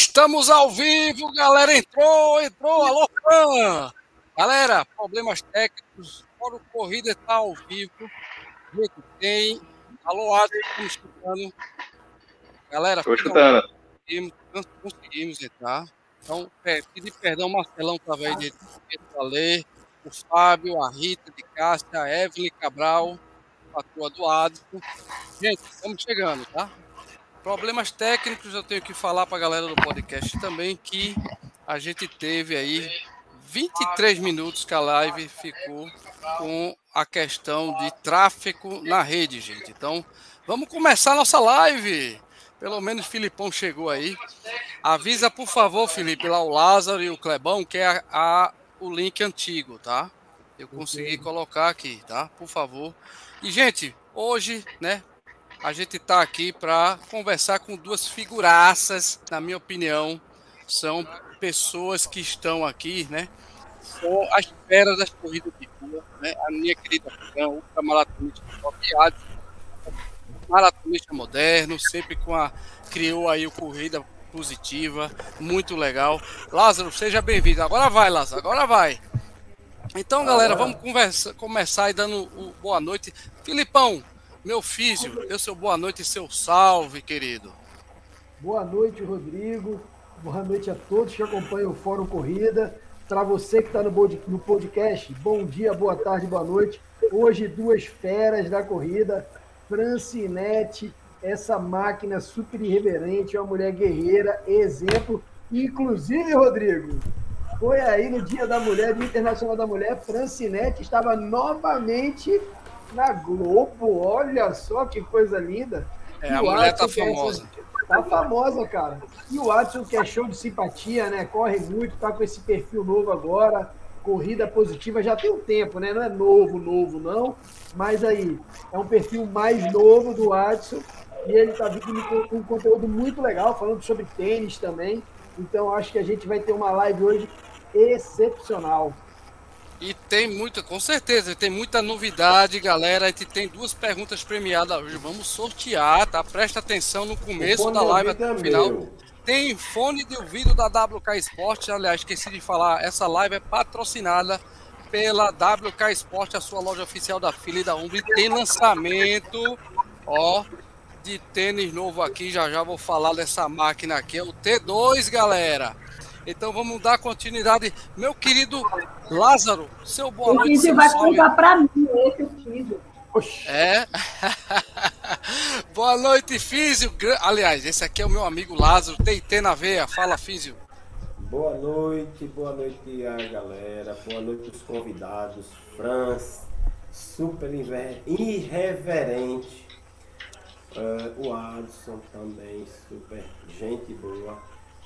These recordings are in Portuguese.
Estamos ao vivo, galera. Entrou, entrou. Alô, Fran. Galera, problemas técnicos. Fora o corrida está ao vivo. Gente, tem. Alô, Adson, estamos escutando. Galera, Estou escutando. Conseguimos, conseguimos entrar. Então, é, pedir perdão, Marcelão, estava aí de Alê, o Fábio, a Rita de Cássia, a Evelyn Cabral, a tua do Adson. Gente, estamos chegando, tá? Problemas técnicos, eu tenho que falar para a galera do podcast também que a gente teve aí 23 minutos que a live ficou com a questão de tráfego na rede, gente. Então, vamos começar a nossa live. Pelo menos o Filipão chegou aí. Avisa, por favor, Felipe, lá o Lázaro e o Clebão, que é a, a, o link antigo, tá? Eu consegui colocar aqui, tá? Por favor. E, gente, hoje, né, a gente está aqui para conversar com duas figuraças, na minha opinião, são pessoas que estão aqui, né? São as feras das corridas de rua, né? A minha querida Fran, ultramaratonista maratonista moderno, sempre com a criou aí o corrida positiva, muito legal. Lázaro, seja bem-vindo. Agora vai, Lázaro, agora vai. Então, galera, vamos conversa, começar aí dando o boa noite. Filipão, meu filho, dê seu boa noite e seu salve, querido. Boa noite, Rodrigo. Boa noite a todos que acompanham o Fórum Corrida. Para você que está no podcast, bom dia, boa tarde, boa noite. Hoje, duas feras da corrida. Francinete, essa máquina super irreverente, uma mulher guerreira, exemplo. Inclusive, Rodrigo, foi aí no Dia da Mulher, Dia Internacional da Mulher, Francinete estava novamente na Globo. Olha só que coisa linda. É, a mulher tá famosa. Tá famosa, cara. E o Watson, que é show de simpatia, né? Corre muito, tá com esse perfil novo agora. Corrida positiva já tem um tempo, né? Não é novo, novo, não. Mas aí, é um perfil mais novo do Watson. E ele tá vindo com um conteúdo muito legal, falando sobre tênis também. Então, acho que a gente vai ter uma live hoje excepcional. E tem muita, com certeza, tem muita novidade, galera. A gente tem duas perguntas premiadas hoje. Vamos sortear, tá? Presta atenção no começo da live até o final. Tem fone de ouvido da WK Sport. Aliás, esqueci de falar, essa live é patrocinada pela WK Sport, a sua loja oficial da filha e da Umbro. E tem lançamento, ó, de tênis novo aqui. Já já vou falar dessa máquina aqui. É o T2, galera. Então vamos dar continuidade. Meu querido Lázaro, seu boa noite. O Físio vai contar para mim, esse Físio. É. boa noite, Físio. Aliás, esse aqui é o meu amigo Lázaro, TT na veia. Fala, Físio. Boa noite, boa noite a galera, boa noite os convidados. Franz, super irreverente. Uh, o Adson também, super gente boa.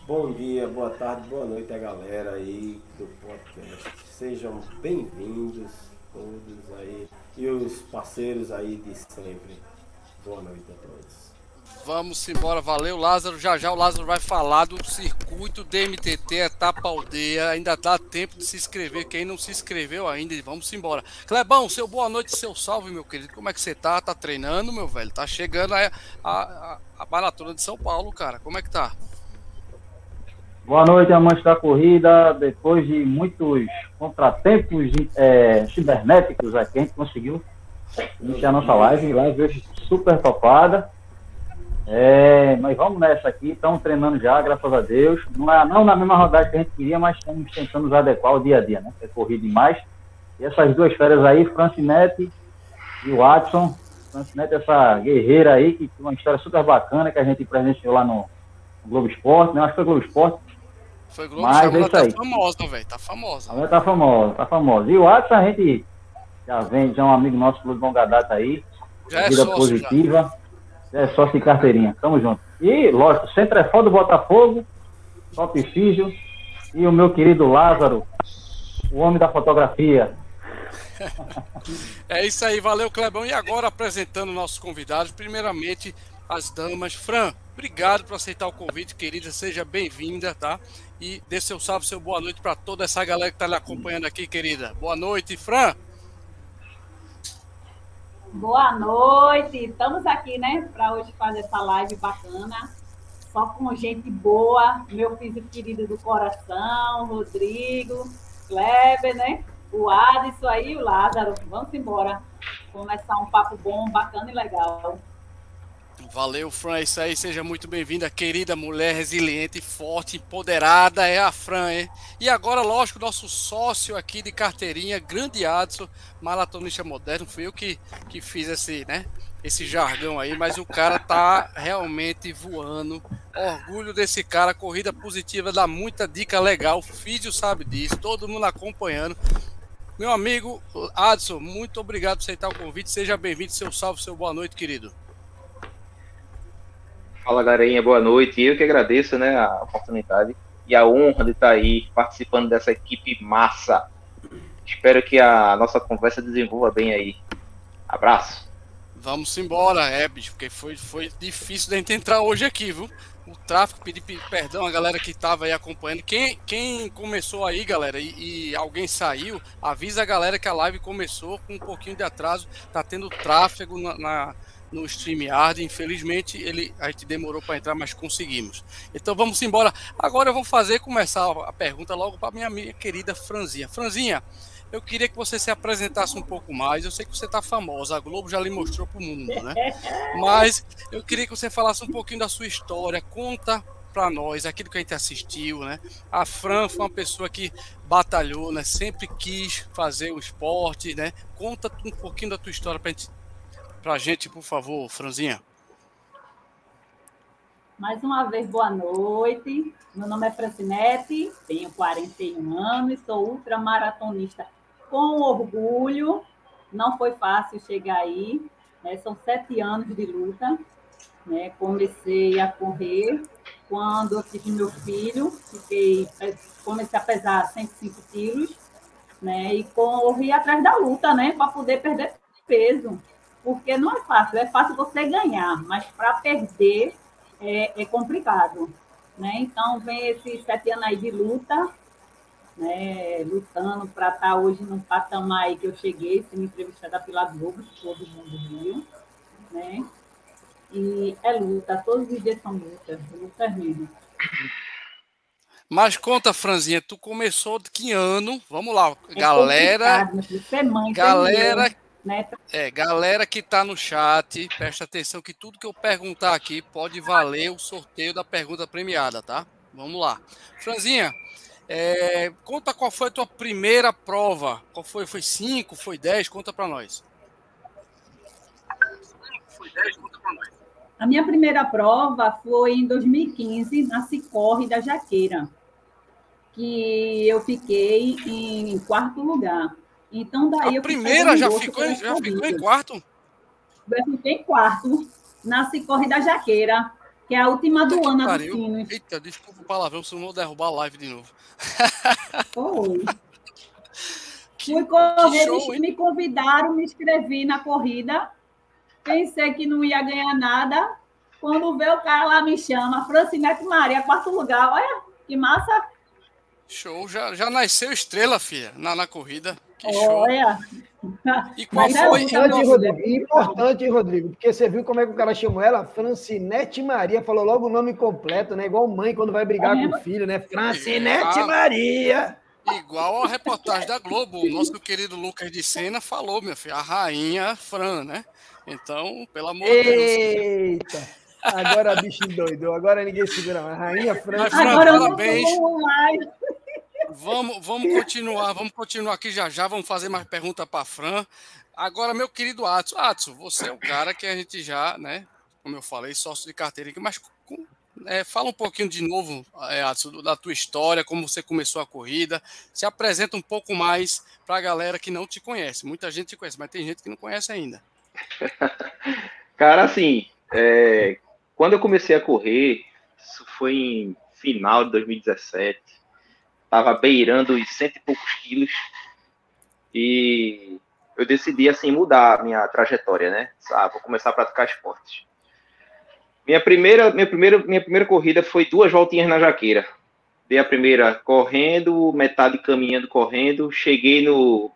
Bom dia, boa tarde, boa noite a galera aí do podcast. Sejam bem-vindos todos aí e os parceiros aí de sempre. Boa noite a todos. Vamos embora, valeu Lázaro. Já já o Lázaro vai falar do circuito DMTT Etapa Aldeia. Ainda dá tempo de se inscrever. Quem não se inscreveu ainda, vamos embora. Clebão, seu boa noite, seu salve, meu querido. Como é que você tá? Tá treinando, meu velho? Tá chegando a, a, a maratona de São Paulo, cara. Como é que tá? Boa noite, amantes da corrida. Depois de muitos contratempos é, cibernéticos aqui, a gente conseguiu iniciar nossa live. Live hoje super topada. É, mas vamos nessa aqui, estamos treinando já, graças a Deus. Não, é, não na mesma rodada que a gente queria, mas estamos tentando nos adequar ao dia a dia, né? É corrido demais. E essas duas férias aí, Francinete e Watson. Francinete, essa guerreira aí, que tem uma história super bacana que a gente presenciou lá no Globo Esporte, né? Acho que foi Globo Esporte foi Globo, Mas é isso tá aí. famosa, velho. Tá famosa. Ela tá famosa, tá famosa. E o Watson a gente já vem, já é um amigo nosso de longa data aí. Já é vida sócio, positiva. Já. É sócio de carteirinha. Tamo junto. E, lógico, sempre é foda do Botafogo, Top Físio e o meu querido Lázaro, o homem da fotografia. é isso aí, valeu Clebão. E agora apresentando nossos convidados, primeiramente as damas. Fran, obrigado por aceitar o convite, querida. Seja bem-vinda, tá? E dê seu salve, seu boa noite para toda essa galera que está lhe acompanhando aqui, querida. Boa noite, Fran. Boa noite. Estamos aqui, né, para hoje fazer essa live bacana. só com gente boa, meu filho querido do coração, Rodrigo, Kleber, né? O Adson aí, o Lázaro. Vamos embora. Começar um papo bom, bacana e legal. Valeu, Fran. É isso aí. Seja muito bem-vinda, querida mulher resiliente, forte, empoderada. É a Fran, hein? E agora, lógico, nosso sócio aqui de carteirinha, grande Adson, maratonista moderno. Fui eu que, que fiz esse, né? Esse jargão aí, mas o cara tá realmente voando. Orgulho desse cara. Corrida positiva dá muita dica legal. O sabe disso. Todo mundo acompanhando. Meu amigo Adson, muito obrigado por aceitar o convite. Seja bem-vindo. Seu salve, seu boa noite, querido. Fala, galerinha, boa noite. Eu que agradeço né, a oportunidade e a honra de estar aí participando dessa equipe massa. Espero que a nossa conversa desenvolva bem aí. Abraço. Vamos embora, é, bicho, porque foi, foi difícil gente entrar hoje aqui, viu? O tráfego, pedir perdão a galera que estava aí acompanhando. Quem, quem começou aí, galera, e, e, alguém saiu, avisa a galera que a live começou com um pouquinho de atraso. Tá tendo tráfego na no StreamYard. Infelizmente, ele, a gente demorou para entrar, mas conseguimos. Então vamos embora. Agora eu vou fazer começar a pergunta logo para minha, minha querida Franzinha. Franzinha, eu queria que você se apresentasse um pouco mais. Eu sei que você está famosa, a Globo já lhe mostrou para o mundo, né? Mas eu queria que você falasse um pouquinho da sua história. Conta para nós aquilo que a gente assistiu, né? A Fran foi uma pessoa que batalhou, né? Sempre quis fazer o esporte, né? Conta um pouquinho da tua história para a gente para a gente, por favor, Franzinha. Mais uma vez, boa noite. Meu nome é Francinete, tenho 41 anos, sou ultramaratonista com orgulho. Não foi fácil chegar aí, né? são sete anos de luta. Né? Comecei a correr quando eu tive meu filho, fiquei, comecei a pesar 105 quilos, né? E corri atrás da luta, né? Para poder perder peso porque não é fácil, é fácil você ganhar, mas para perder é, é, complicado. Né? Então, vem esses sete anos aí de luta, né? lutando para estar tá hoje no patamar aí que eu cheguei, sendo entrevistada pela Globo, que todo mundo viu. Né? E é luta, todos os dias são lutas, lutas mesmo. Mas conta, Franzinha, tu começou de que ano? Vamos lá, é galera. Mãe, galera né? É, galera que está no chat, presta atenção que tudo que eu perguntar aqui pode valer o sorteio da pergunta premiada, tá? Vamos lá. Franzinha, é, conta qual foi a tua primeira prova. Qual foi? Foi 5, foi 10? Conta para nós. Foi 10, conta para nós. A minha primeira prova foi em 2015, na Cicorre da Jaqueira, que eu fiquei em quarto lugar. Então, daí a primeira já ficou, já ficou em quarto? Eu fiquei em quarto, na Cicorre da Jaqueira, que é a última do ano dos Sinos. Eita, desculpa o palavrão, se não vou derrubar a live de novo. Foi. Fui correr, show, me convidaram, me inscrevi na corrida. Pensei que não ia ganhar nada. Quando vê o cara lá me chama, Francinete Maria, quarto lugar. Olha, que massa. Show, já, já nasceu estrela, filha, na, na corrida. Olha. E qual Mas foi? É importante, Rodrigo, importante, Rodrigo, porque você viu como é que o cara chamou ela? Francinete Maria, falou logo o nome completo, né? Igual mãe quando vai brigar é. com o filho, né? Francinete Maria. Igual a reportagem da Globo, o nosso querido Lucas de Sena falou, meu filho, a rainha Fran, né? Então, pelo amor de Deus. Eita! Agora bicho doido, agora ninguém segura mais. Rainha Fran. Fran agora parabéns. Vamos, vamos continuar, vamos continuar aqui já já, vamos fazer mais pergunta para Fran. Agora, meu querido Atsu, Atsu, você é o cara que a gente já, né, como eu falei, sócio de carteira aqui, mas com, é, fala um pouquinho de novo, é, Atsu, da tua história, como você começou a corrida, se apresenta um pouco mais para a galera que não te conhece. Muita gente te conhece, mas tem gente que não conhece ainda. cara, assim, é, quando eu comecei a correr, isso foi em final de 2017, estava beirando os cento e poucos quilos e eu decidi assim mudar a minha trajetória, né? Ah, vou começar a praticar esportes. Minha primeira, minha primeira, minha primeira corrida foi duas voltinhas na jaqueira. Dei a primeira correndo, metade caminhando, correndo. Cheguei no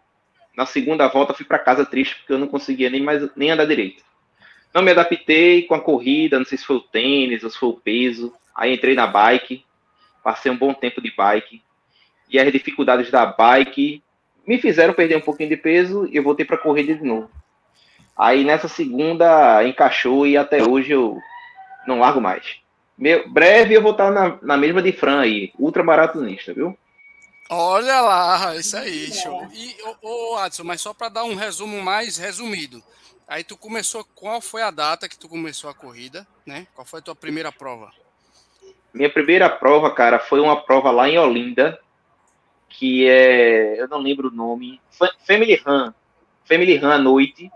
na segunda volta fui para casa triste porque eu não conseguia nem mais nem andar direito. Não me adaptei com a corrida, não sei se foi o tênis ou se foi o peso. Aí entrei na bike, passei um bom tempo de bike. E as dificuldades da bike me fizeram perder um pouquinho de peso e eu voltei para corrida de novo. Aí nessa segunda encaixou e até hoje eu não largo mais. Meu, breve eu vou estar na, na mesma de Fran aí, ultramaratonista, viu? Olha lá, isso aí, show. E, ô, ô Adson, mas só para dar um resumo mais resumido. Aí tu começou, qual foi a data que tu começou a corrida, né? Qual foi a tua primeira prova? Minha primeira prova, cara, foi uma prova lá em Olinda, que é, eu não lembro o nome, Family Run, Family Run à noite,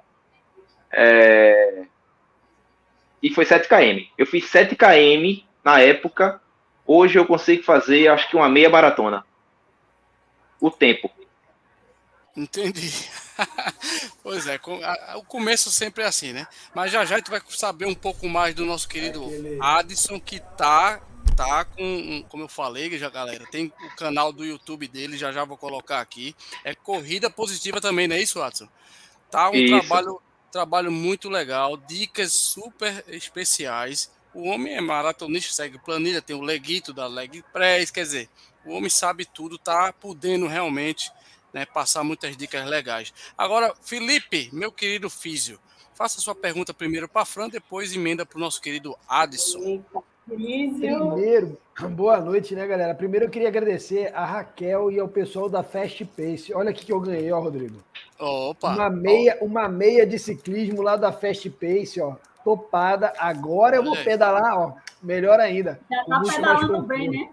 é, e foi 7 km. Eu fiz 7 km na época, hoje eu consigo fazer, acho que uma meia maratona. O tempo. Entendi. pois é, o começo sempre é assim, né? Mas já já tu vai saber um pouco mais do nosso querido Addison, que tá tá com, como eu falei, já galera, tem o canal do YouTube dele, já já vou colocar aqui. É corrida positiva também, não é isso, Watson? Tá um isso. trabalho trabalho muito legal, dicas super especiais. O homem é maratonista, segue planilha, tem o leguito da Leg Press, quer dizer, o homem sabe tudo, tá podendo realmente né, passar muitas dicas legais. Agora, Felipe, meu querido físio, faça sua pergunta primeiro para a Fran, depois emenda para o nosso querido Addison. Primeiro, boa noite, né, galera? Primeiro eu queria agradecer a Raquel e ao pessoal da Fast Pace. Olha o que eu ganhei, ó, Rodrigo. Opa! Uma meia, uma meia de ciclismo lá da Fast Pace, ó. Topada. Agora eu vou pedalar, ó. Melhor ainda. Já tá pedalando bem, né?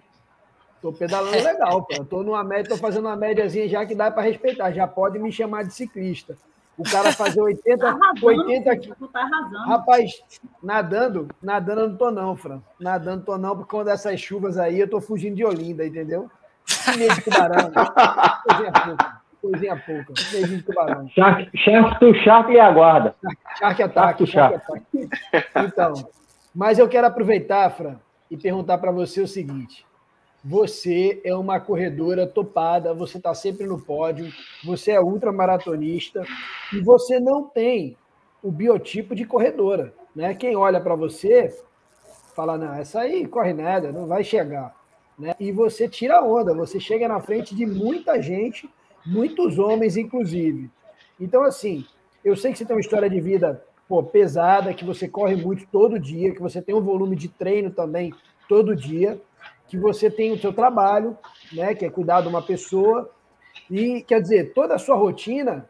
Tô pedalando legal, pô. Tô numa média, tô fazendo uma médiazinha já que dá para respeitar. Já pode me chamar de ciclista. O cara fazer 80, tá arrasando, 80 aqui. Tá Rapaz, nadando, nadando eu não tô não, Fran. Nadando tô não, porque quando dessas chuvas aí eu tô fugindo de Olinda, entendeu? Meio de tubarão. Coisinha pouca. Coisinha pouca. Meio de tubarão. Shark, shark do Shark e aguarda. Shark ataque, shark, shark Então, mas eu quero aproveitar, Fran, e perguntar para você o seguinte. Você é uma corredora topada, você está sempre no pódio, você é ultramaratonista e você não tem o biotipo de corredora. Né? Quem olha para você fala: não, essa aí corre nada, não vai chegar. Né? E você tira onda, você chega na frente de muita gente, muitos homens, inclusive. Então, assim, eu sei que você tem uma história de vida pô, pesada, que você corre muito todo dia, que você tem um volume de treino também todo dia que você tem o seu trabalho, né, que é cuidar de uma pessoa, e quer dizer, toda a sua rotina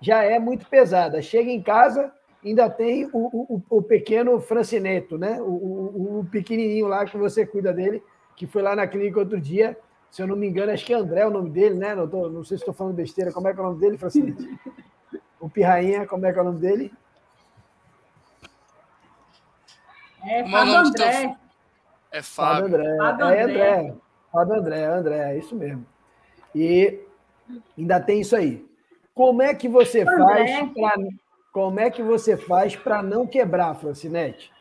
já é muito pesada. Chega em casa, ainda tem o, o, o pequeno Francineto, né, o, o, o, pequenininho lá que você cuida dele, que foi lá na clínica outro dia, se eu não me engano, acho que é André o nome dele, né? Não, tô, não sei se estou falando besteira. Como é que é o nome dele, Francineto? O Pirrainha, como é que é o nome dele? É, Fábio André. É Fábio. Fábio André. Fábio André. É André. Fábio André, André, é isso mesmo. E ainda tem isso aí. Como é que você faz para como é que você faz para não quebrar, Francinete?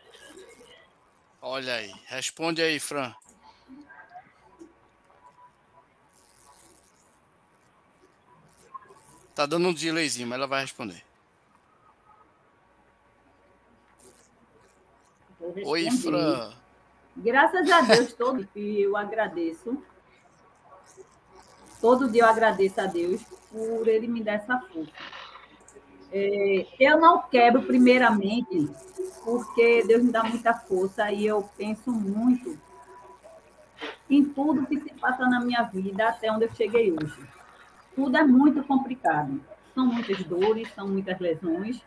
Olha aí, responde aí, Fran. Tá dando um delayzinho, mas ela vai responder. Oi, Fran. Graças a Deus, todo dia eu agradeço. Todo dia eu agradeço a Deus por ele me dar essa força. É, eu não quebro, primeiramente, porque Deus me dá muita força e eu penso muito em tudo que se passa na minha vida até onde eu cheguei hoje. Tudo é muito complicado. São muitas dores, são muitas lesões,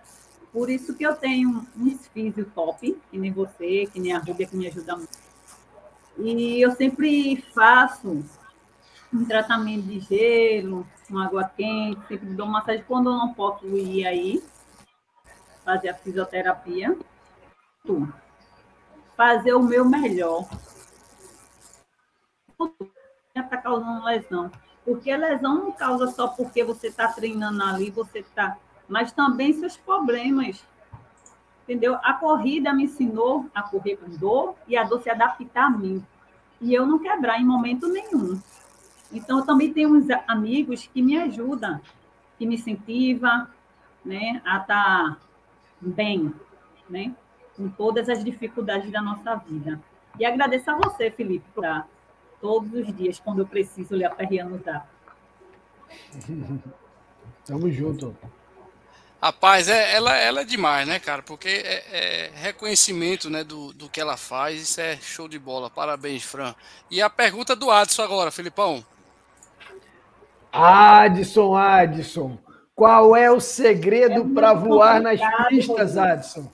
por isso que eu tenho um físio top, que nem você, que nem a Rúbia, que me ajuda muito. E eu sempre faço um tratamento de gelo, uma água quente, sempre dou massagem quando eu não posso ir aí fazer a fisioterapia. Fazer o meu melhor. Está causando lesão. Porque lesão não causa só porque você está treinando ali, você está mas também seus problemas. Entendeu? A corrida me ensinou a correr com dor e a dor se adaptar a mim. E eu não quebrar em momento nenhum. Então, eu também tenho uns amigos que me ajudam, que me incentivam né, a estar tá bem, né, com todas as dificuldades da nossa vida. E agradeço a você, Felipe, por todos os dias, quando eu preciso lhe aperreando dar. Tamo junto. Rapaz, é, ela, ela é demais, né, cara? Porque é, é reconhecimento né, do, do que ela faz, isso é show de bola. Parabéns, Fran. E a pergunta do Adson agora, Filipão. Adson, Adson. Qual é o segredo é para voar nas pistas, Adson?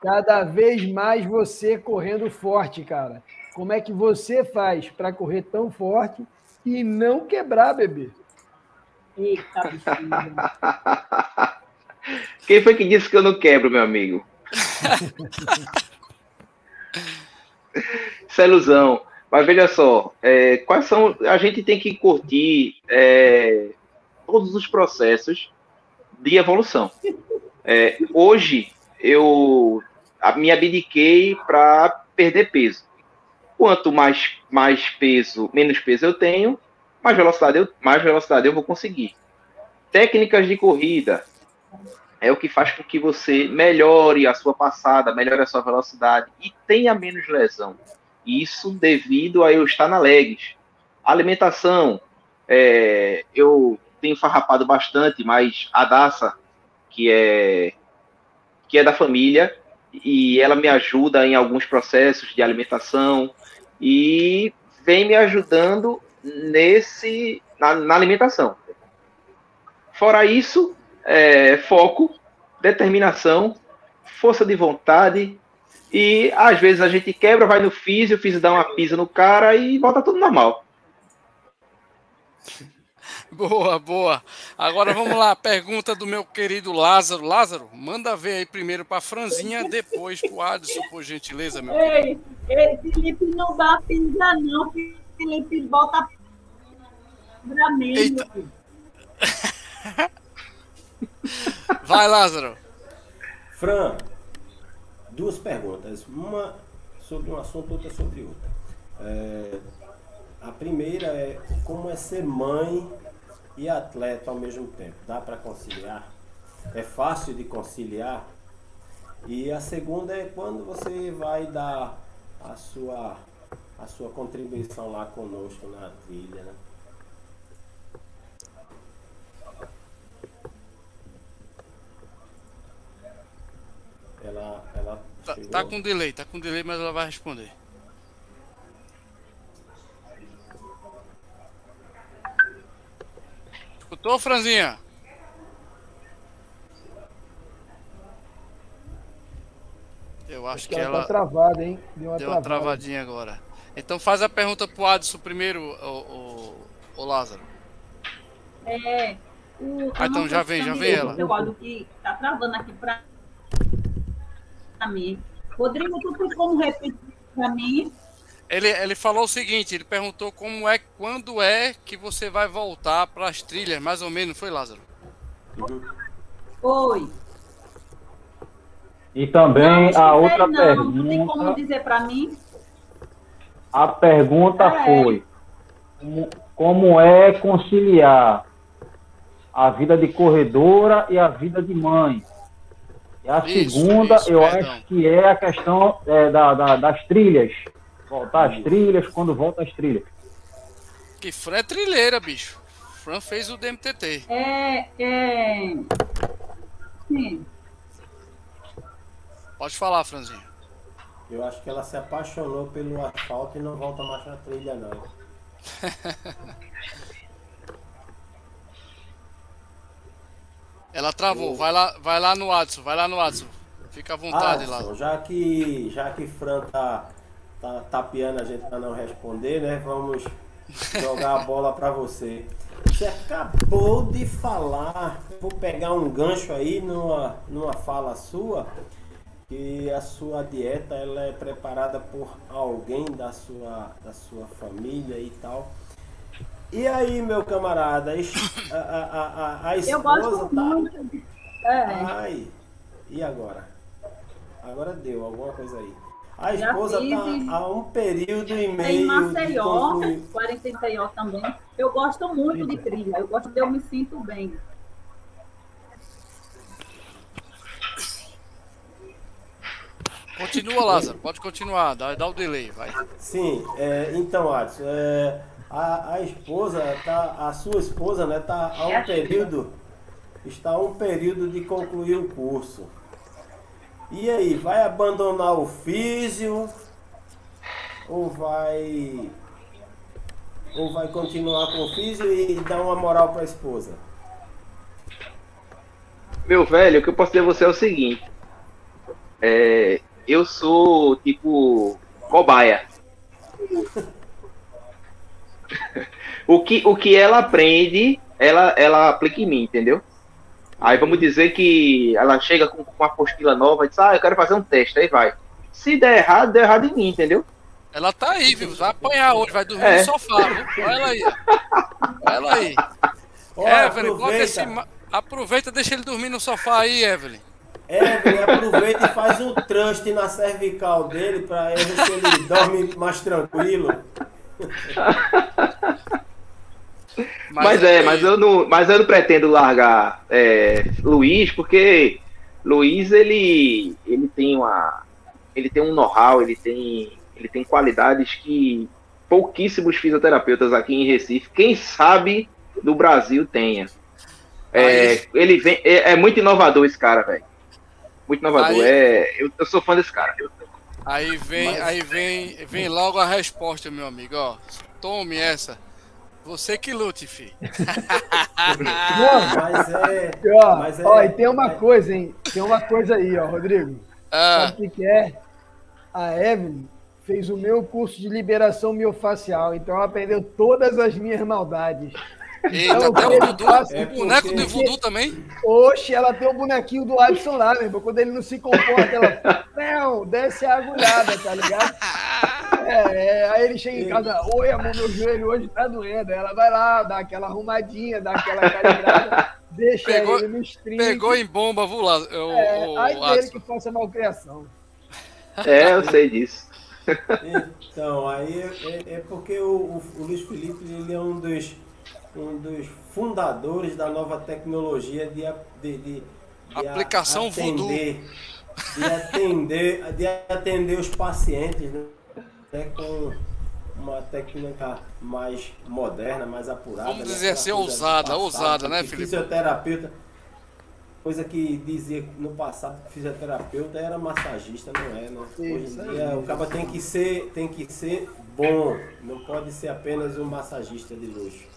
Cada vez mais você correndo forte, cara. Como é que você faz para correr tão forte e não quebrar, bebê? Eita, Quem foi que disse que eu não quebro, meu amigo? Isso é ilusão. Mas veja só, é, quais são. A gente tem que curtir é, todos os processos de evolução. É, hoje eu me abdiquei para perder peso. Quanto mais, mais peso, menos peso eu tenho, mais velocidade eu, mais velocidade eu vou conseguir. Técnicas de corrida é o que faz com que você melhore a sua passada, melhore a sua velocidade e tenha menos lesão. Isso devido a eu estar na legs. Alimentação, é, eu tenho farrapado bastante, mas a Daça, que é que é da família, e ela me ajuda em alguns processos de alimentação e vem me ajudando nesse na, na alimentação. Fora isso, é, foco, determinação, força de vontade e às vezes a gente quebra, vai no físio, o físio dá uma pisa no cara e volta tudo normal. Boa, boa. Agora vamos lá, pergunta do meu querido Lázaro. Lázaro, manda ver aí primeiro para Franzinha, depois para o Adson, por gentileza, meu ei, ei, Felipe não dá pisa não, Felipe bota pra mim. Eita. Vai, Lázaro. Fran, duas perguntas. Uma sobre um assunto, outra sobre outra. É, a primeira é como é ser mãe e atleta ao mesmo tempo. Dá para conciliar? É fácil de conciliar? E a segunda é quando você vai dar a sua, a sua contribuição lá conosco na trilha, né? Ela, ela tá, tá, com delay, tá com delay, mas ela vai responder. Escutou, Franzinha? Eu acho, acho que, que, ela. Tá travada, hein? Deu uma, Deu uma travadinha agora. Então faz a pergunta pro Adson primeiro, o, o, o Lázaro. É. O, ah, então já vem, já vem ela. O que tá travando aqui pra, pra mim. Rodrigo, tu tem como repetir pra mim? Ele, ele falou o seguinte, ele perguntou como é, quando é que você vai voltar para as trilhas, mais ou menos, foi Lázaro? Foi. E também não, a outra não, pergunta. Não tem como dizer para mim? A pergunta é. foi como é conciliar a vida de corredora e a vida de mãe. E a isso, segunda, isso, eu perdão. acho que é a questão é, da, da, das trilhas. Voltar às trilhas, quando volta às trilhas. Que Fran é trilheira, bicho. Fran fez o DMTT. É, é. Sim. Pode falar, Franzinho. Eu acho que ela se apaixonou pelo asfalto e não volta mais na trilha, não. ela travou. Vai lá, vai lá no Adson, vai lá no Adson. Fica à vontade Adson, lá. Já que, já que Fran tá tá tapeando a gente para não responder, né? Vamos jogar a bola para você. Você acabou de falar, vou pegar um gancho aí numa, numa fala sua, que a sua dieta ela é preparada por alguém da sua, da sua família e tal. E aí, meu camarada, a, a, a, a esposa tá. Muito. É. Ai, e agora? Agora deu alguma coisa aí. A esposa está há um período e meio. Em Maceió, 40 também. Eu gosto muito de trilha, eu gosto de eu me sinto bem. Continua, Lázaro, pode continuar, dá, dá o delay, vai. Sim, é, então, Adson, é, a, a esposa, tá, a sua esposa, né, tá a um período, está a um período de concluir o curso. E aí, vai abandonar o físio ou vai ou vai continuar com o físio e dar uma moral para a esposa? Meu velho, o que eu posso dizer a você é o seguinte. É, eu sou tipo cobaia. o, que, o que ela aprende, ela, ela aplica em mim, entendeu? Aí vamos dizer que ela chega com, com uma apostila nova e diz, ah, eu quero fazer um teste, aí vai. Se der errado, der errado em mim, entendeu? Ela tá aí, viu? Vai apanhar hoje, vai dormir é. no sofá, viu? Olha ela aí. Olha ela aí. Olha, Evelyn, aproveita. Esse... aproveita, deixa ele dormir no sofá aí, Evelyn. Evelyn, aproveita e faz um trust na cervical dele se ele dorme mais tranquilo. Mas, mas é, mas eu não, mas eu não pretendo largar é, Luiz, porque Luiz ele, ele tem uma, ele tem um know-how, ele tem, ele tem qualidades que pouquíssimos fisioterapeutas aqui em Recife, quem sabe do Brasil tenha. É, ele vem, é, é, muito inovador esse cara, velho. Muito inovador. Aí, é, eu, eu, sou fã desse cara. Aí vem, mas... aí vem, vem logo a resposta, meu amigo. Ó, tome essa. Você que lute, fi. mas é. Ó, mas é, ó, e tem uma é... coisa, hein? Tem uma coisa aí, ó, Rodrigo. Ah. Sabe o que, é? A Evelyn fez o meu curso de liberação miofacial, então ela aprendeu todas as minhas maldades. Eita, então, até o Dudu, é o boneco do Voodoo também? Oxe, ela tem o bonequinho do Alisson lá, meu irmão. Quando ele não se comporta, ela. Não, desce a agulhada, tá ligado? É, é, aí ele chega em casa, oi, amor, meu joelho hoje tá doendo. Ela vai lá, dá aquela arrumadinha, dá aquela calibrada, deixa pegou, ele no stream. Pegou em bomba, vou lá. Eu, é, o, aí dele que faça malcriação. É, eu sei disso. Então, aí é, é porque o, o, o, Luiz Felipe ele é um dos, um dos fundadores da nova tecnologia de, de, de, de aplicação atender, voodoo. De atender, de atender os pacientes, né? até com uma técnica mais moderna, mais apurada. Vamos né? dizer assim, ousada, ousada, né, Felipe? Fisioterapeuta, coisa que dizia no passado que fisioterapeuta era massagista, não é, né? Hoje em dia o cara tem que ser, tem que ser bom, não pode ser apenas um massagista de luxo.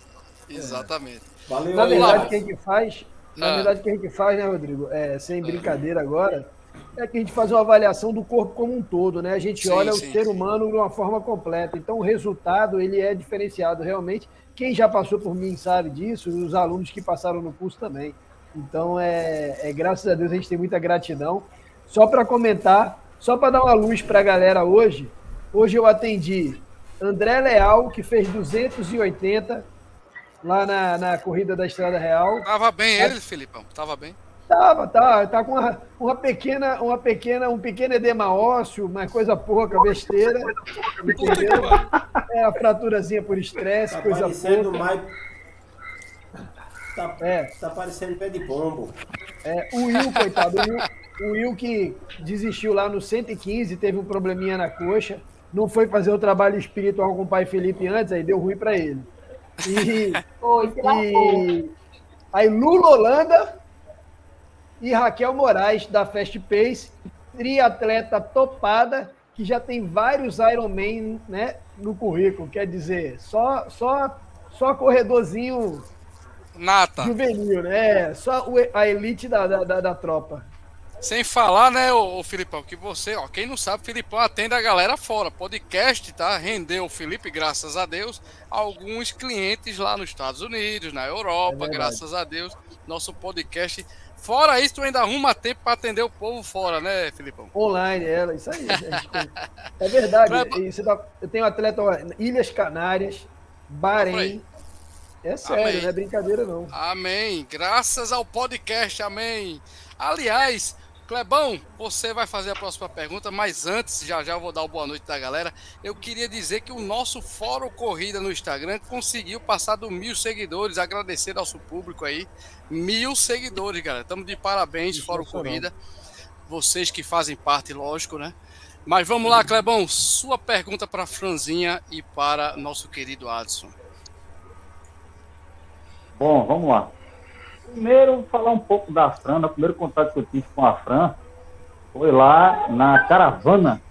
Exatamente. Valeu, na verdade, quem que faz, na ah. verdade, quem que faz, né, Rodrigo? É, sem brincadeira agora, é que a gente faz uma avaliação do corpo como um todo, né? A gente sim, olha sim, o ser sim. humano de uma forma completa. Então, o resultado ele é diferenciado realmente. Quem já passou por mim sabe disso, e os alunos que passaram no curso também. Então, é, é graças a Deus a gente tem muita gratidão. Só para comentar, só para dar uma luz para a galera hoje, hoje eu atendi André Leal, que fez 280 lá na, na corrida da Estrada Real. Tava bem ele, Felipão, tava bem. Tava, tá, tá com uma, uma pequena, uma pequena, um pequeno edema ósseo, uma coisa pouca, besteira. Entendeu? É a fraturazinha por estresse, tá coisa pouca. Mais... Tá, é. tá parecendo pé de bombo. É, o Will, coitado, o Will, o Will que desistiu lá no 115, teve um probleminha na coxa, não foi fazer o trabalho espiritual com o pai Felipe antes, aí deu ruim para ele. E, Oi, e aí Lula Holanda e Raquel Moraes, da Fast Pace, triatleta topada, que já tem vários Ironman né, no currículo. Quer dizer, só, só, só corredorzinho Nata. juvenil, né? Só a elite da, da, da tropa. Sem falar, né, o Filipão, que você, ó, quem não sabe, Filipão atende a galera fora. Podcast, tá? Rendeu o Felipe, graças a Deus, alguns clientes lá nos Estados Unidos, na Europa, é graças a Deus. Nosso podcast Fora isso, tu ainda arruma tempo para atender o povo fora, né, Filipão? Online, é, isso aí. é verdade. Isso dá, eu tenho atleta Ilhas Canárias, Bahrein. É sério, amém. não é brincadeira, não. Amém. Graças ao podcast, amém. Aliás, Clebão, você vai fazer a próxima pergunta, mas antes, já já eu vou dar o boa noite da galera. Eu queria dizer que o nosso Fórum Corrida no Instagram conseguiu passar do mil seguidores. Agradecer ao nosso público aí. Mil seguidores, galera. Estamos de parabéns, Fórum Corrida. vocês que fazem parte, lógico, né? Mas vamos lá, Clebão, sua pergunta para Franzinha e para nosso querido Adson. Bom, vamos lá. Primeiro, falar um pouco da Fran. O primeiro contato que eu tive com a Fran foi lá na caravana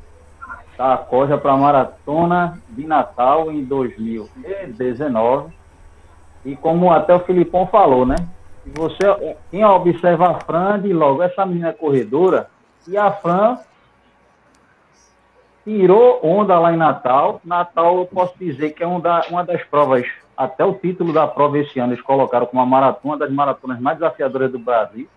da Coja para a Maratona de Natal em 2019. E como até o Filipão falou, né? Você, quem observa a Fran, de logo, essa menina é corredora, e a Fran tirou onda lá em Natal. Natal, eu posso dizer que é uma das provas, até o título da prova esse ano, eles colocaram como a maratona das maratonas mais desafiadoras do Brasil.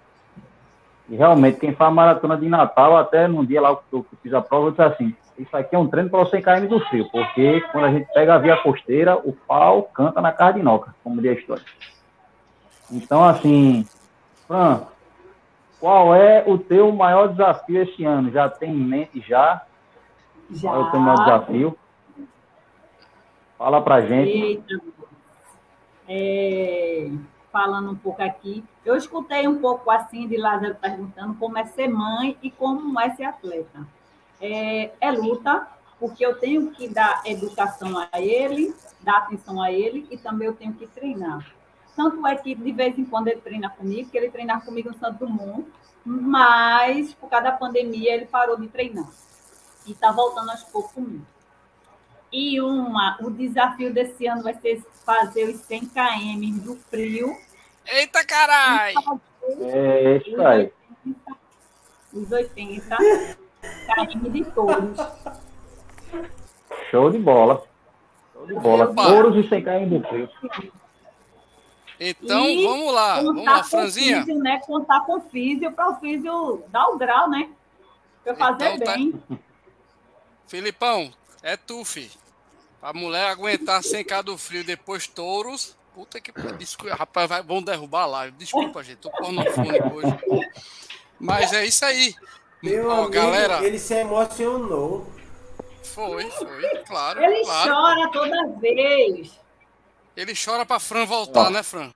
E realmente, quem faz a maratona de Natal, até num dia lá que eu fiz a prova, eu disse assim: Isso aqui é um treino para você cair do frio, porque quando a gente pega a via costeira, o pau canta na cardinoca, como diz a história. Então, assim, Fran, qual é o teu maior desafio esse ano? Já tem em mente já? Já. Qual é o teu maior desafio? Fala pra gente. Eita. É, falando um pouco aqui, eu escutei um pouco assim de Lázaro perguntando como é ser mãe e como é ser atleta. É, é luta, porque eu tenho que dar educação a ele, dar atenção a ele e também eu tenho que treinar. Tanto é que de vez em quando ele treina comigo, que ele treina comigo no Santo Dumont, mas por causa da pandemia ele parou de treinar. E está voltando aos poucos comigo. E uma, o desafio desse ano vai ser fazer os 100 km do frio. Eita carai! É isso aí. Os 80 km de touros. Show de bola. Show de bola. Opa. Touros e sem cair do frio. Então, E vamos lá. Vamos lá, Franzinha. físio, né? Contar com o físio para o físio dar o grau, né? Para eu fazer Então tá- bem. Filipão, é tu, fi. A mulher aguentar sem cá do frio depois touros. Puta que pariu. Desculpa, Rapaz, vai, vão derrubar a live. Desculpa, gente. Tô pornofônico hoje. Mas é isso aí. Meu Ó, amigo, galera, ele se emocionou. foi, foi, claro. Ele claro. chora toda vez. Ele chora pra Fran voltar, né, Fran?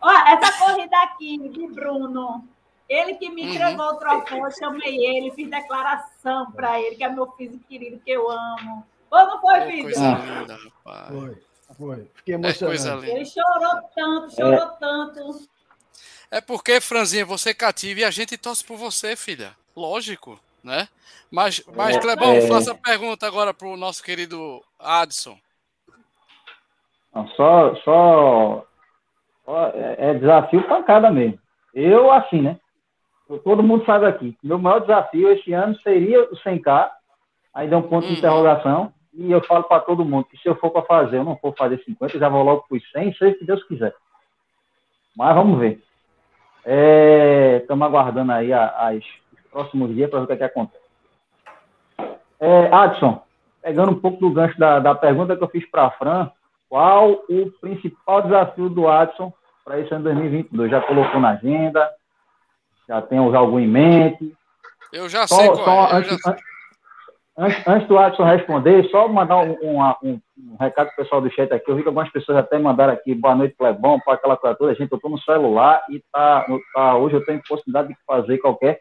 Ó, essa corrida aqui de Bruno, ele que me Uhum. entregou o troféu, eu chamei ele, fiz declaração para ele, que é meu filho querido, que eu amo. Ou não foi, filho? coisa linda, rapaz. Foi, foi. Fiquei É emocionado. linda. Ele chorou tanto, chorou tanto. É porque, Franzinha, você é cativa e a gente torce por você, filha. Lógico, né? Mas, mas É, Clebão, é. faça a pergunta agora pro nosso querido Adson. Não, só, só, só é, é desafio pancada mesmo. Eu, assim, né? Todo mundo sabe aqui. Meu maior desafio esse ano seria o 100K. Aí dá um ponto Uhum. de interrogação. E eu falo para todo mundo que se eu for para fazer, eu não for fazer 50, eu já vou logo para os 100, seja o que Deus quiser. Mas vamos ver. Estamos aguardando aí a- as, os próximos dias para ver o que, é que acontece. É, Adson, pegando um pouco do gancho da, da pergunta que eu fiz para a Fran, qual o principal desafio do Adson para esse ano 2022? Já colocou na agenda? Já tem algum em mente? Eu já Só, sei qual só é. antes, já- an- antes, antes do Adson responder, só mandar um, uma- um- um recado pro pessoal do chat aqui. Eu vi que algumas pessoas até mandaram aqui, boa noite, Clebão, para aquela coisa toda. Gente, eu estou no celular e tá, tá, hoje eu tenho possibilidade de fazer qualquer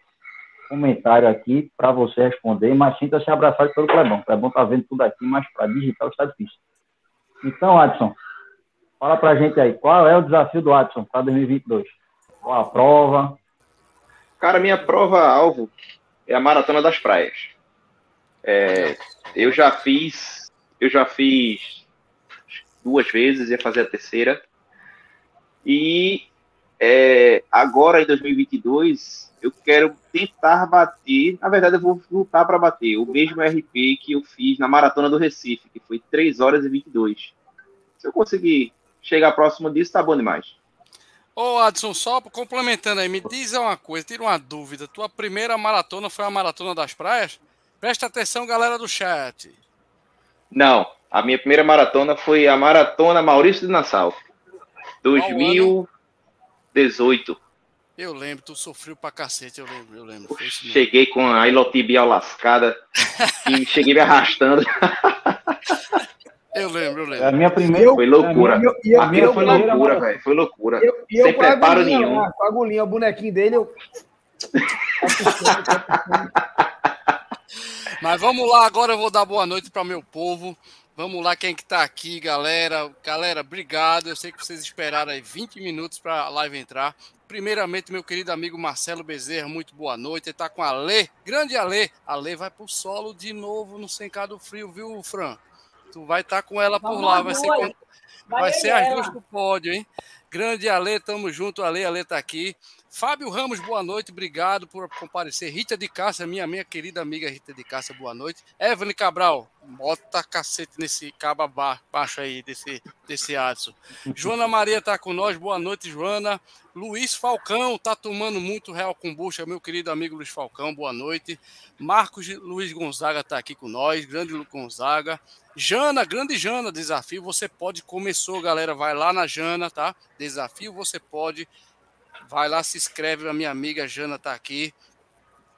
comentário aqui para você responder, mas sinta-se abraçado pelo Clebão. O Clebão tá vendo tudo aqui, mas para digital está difícil. Então, Adson, fala pra gente aí, qual é o desafio do Adson para 2022? Qual a prova? Cara, minha prova-alvo é a Maratona das Praias. É, eu já fiz, eu já fiz duas vezes, ia fazer a terceira. E é, agora em 2022 eu quero tentar bater, na verdade eu vou lutar para bater o mesmo RP que eu fiz na Maratona do Recife, que foi 3 horas e 22. Se eu conseguir chegar próximo disso, tá bom demais. Ô, Adson, só complementando aí, me diz uma coisa, tira uma dúvida. Tua primeira maratona foi a Maratona das Praias? Presta atenção, galera do chat. Não, a minha primeira maratona foi a Maratona Maurício de Nassau, 2018. Eu lembro, tu sofreu pra cacete, eu lembro, eu lembro. Cheguei com a ilotibial lascada e cheguei me arrastando. Eu lembro, eu É a lembro. minha primeira. Foi loucura. Eu, e eu, A minha eu, foi loucura, velho. Foi loucura. e Sem preparo agulhinha nenhum. lá, com a agulhinha, o bonequinho dele, eu Mas vamos lá, agora eu vou dar boa noite para meu povo. Vamos lá, quem que tá aqui, galera. Galera, obrigado. Eu sei que vocês esperaram aí 20 minutos para a live entrar. Primeiramente, meu querido amigo Marcelo Bezerra, muito boa noite. Ele tá com a Lê, grande Alê. A Lê vai pro solo de novo no Sencado Frio, viu, Fran? Tu vai estar tá com ela por lá, vai ser, vai, vai ser as duas pro pódio, hein? Grande Ale, tamo junto, Ale, Ale tá aqui. Fábio Ramos, boa noite, obrigado por comparecer. Rita de Cássia, minha, minha querida amiga Rita de Cássia, boa noite. Evelyn Cabral, bota cacete nesse caba baixo aí, desse, desse Adson. Joana Maria tá com nós, boa noite, Joana. Luiz Falcão, tá tomando muito Real Combucha, meu querido amigo Luiz Falcão, boa noite. Marcos Luiz Gonzaga tá aqui com nós, grande Gonzaga. Jana, grande Jana, desafio você pode. Começou, galera. Vai lá na Jana, tá? Desafio você pode. Vai lá, se inscreve. A minha amiga Jana tá aqui.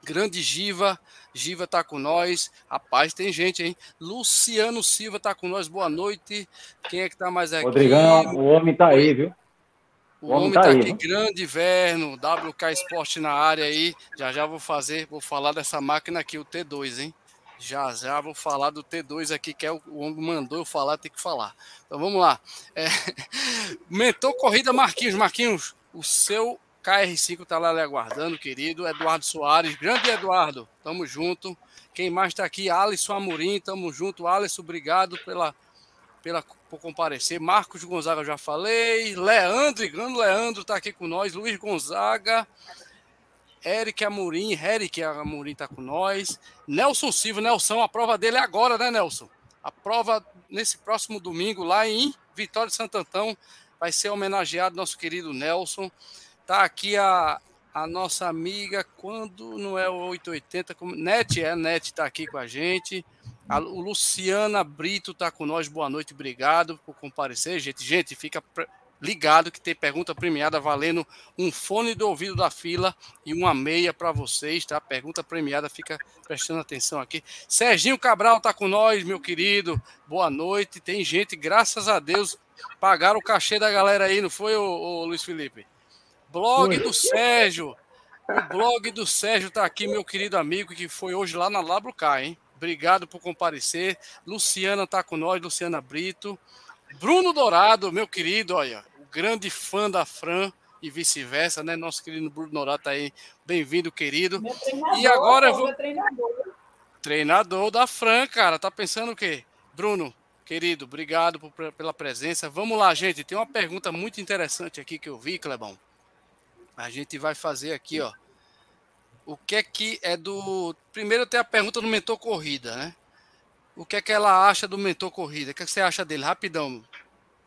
Grande Giva, Giva tá com nós. Rapaz, tem gente, hein? Luciano Silva tá com nós. Boa noite. Quem é que tá mais aqui? Rodrigão, o homem tá aí, viu? O, homem, tá, tá aí, aqui, né? grande inverno, WK Esporte na área aí. Já já vou fazer, vou falar dessa máquina aqui, o T2, hein? Já, já vou falar do T2 aqui, que é o, o homem mandou eu falar, tem que falar. Então vamos lá. É, mentor Corrida Marquinhos. Marquinhos, o seu KR5 tá lá aguardando, querido. Eduardo Soares, grande Eduardo, tamo junto. Quem mais está aqui? Alisson Amorim, tamo junto. Alisson, obrigado pela, pela, por comparecer. Marcos Gonzaga, já falei. Leandro, grande Leandro, tá aqui com nós. Luiz Gonzaga. Eric Amorim, Eric Amorim está com nós. Nelson Silva, Nelson, a prova dele é agora, né, Nelson? A prova nesse próximo domingo lá em Vitória de Santo Antão vai ser homenageado nosso querido Nelson. Tá aqui a, a nossa amiga, quando não é o 880, como, Net, é, Net tá aqui com a gente. A, Luciana Brito tá com nós, boa noite, obrigado por comparecer, gente. Gente, fica ligado que tem pergunta premiada valendo um fone do ouvido da fila e uma meia para vocês, tá? Pergunta premiada, fica prestando atenção aqui. Serginho Cabral tá com nós, meu querido. Boa noite. Tem gente, graças a Deus, pagaram o cachê da galera aí, não foi, o, o Luiz Felipe? Blog do Sérgio. O blog do Sérgio tá aqui, meu querido amigo, que foi hoje lá na Labrucá, hein? Obrigado por comparecer. Luciana tá com nós, Luciana Brito. Bruno Dourado, meu querido, olha, o grande fã da Fran e vice-versa, né? Nosso querido Bruno Dourado tá aí. Bem-vindo, querido. E agora eu vou. Treinador. treinador da Fran, cara. Tá pensando o quê? Bruno, querido, obrigado por, pela presença. Vamos lá, gente. Tem uma pergunta muito interessante aqui que eu vi, Clebão. A gente vai fazer aqui, ó. O que é que é do. Primeiro tem a pergunta do mentor corrida, né? o que é que ela acha do mentor corrida? O que, é que você acha dele? Rapidão,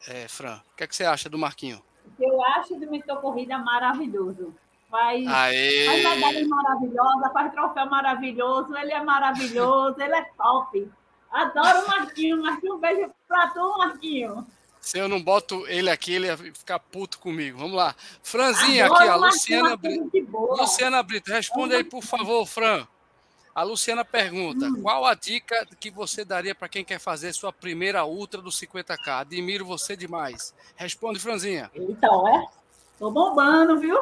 é, Fran. O que é que você acha do Marquinho? Eu acho do mentor corrida maravilhoso. Faz, faz medalha maravilhosa, faz troféu maravilhoso, ele é maravilhoso, ele é top. Adoro o Marquinho. Marquinho, um beijo pra tu, Marquinho. Se eu não boto ele aqui, ele ia ficar puto comigo. Vamos lá. Franzinha Adoro aqui, a Luciana Brito. Luciana Brito, responde aí, por favor, Fran. A Luciana pergunta: hum. qual a dica que você daria para quem quer fazer sua primeira ultra do 50K? Admiro você demais. Responde, Franzinha. Então, é? Tô bombando, viu?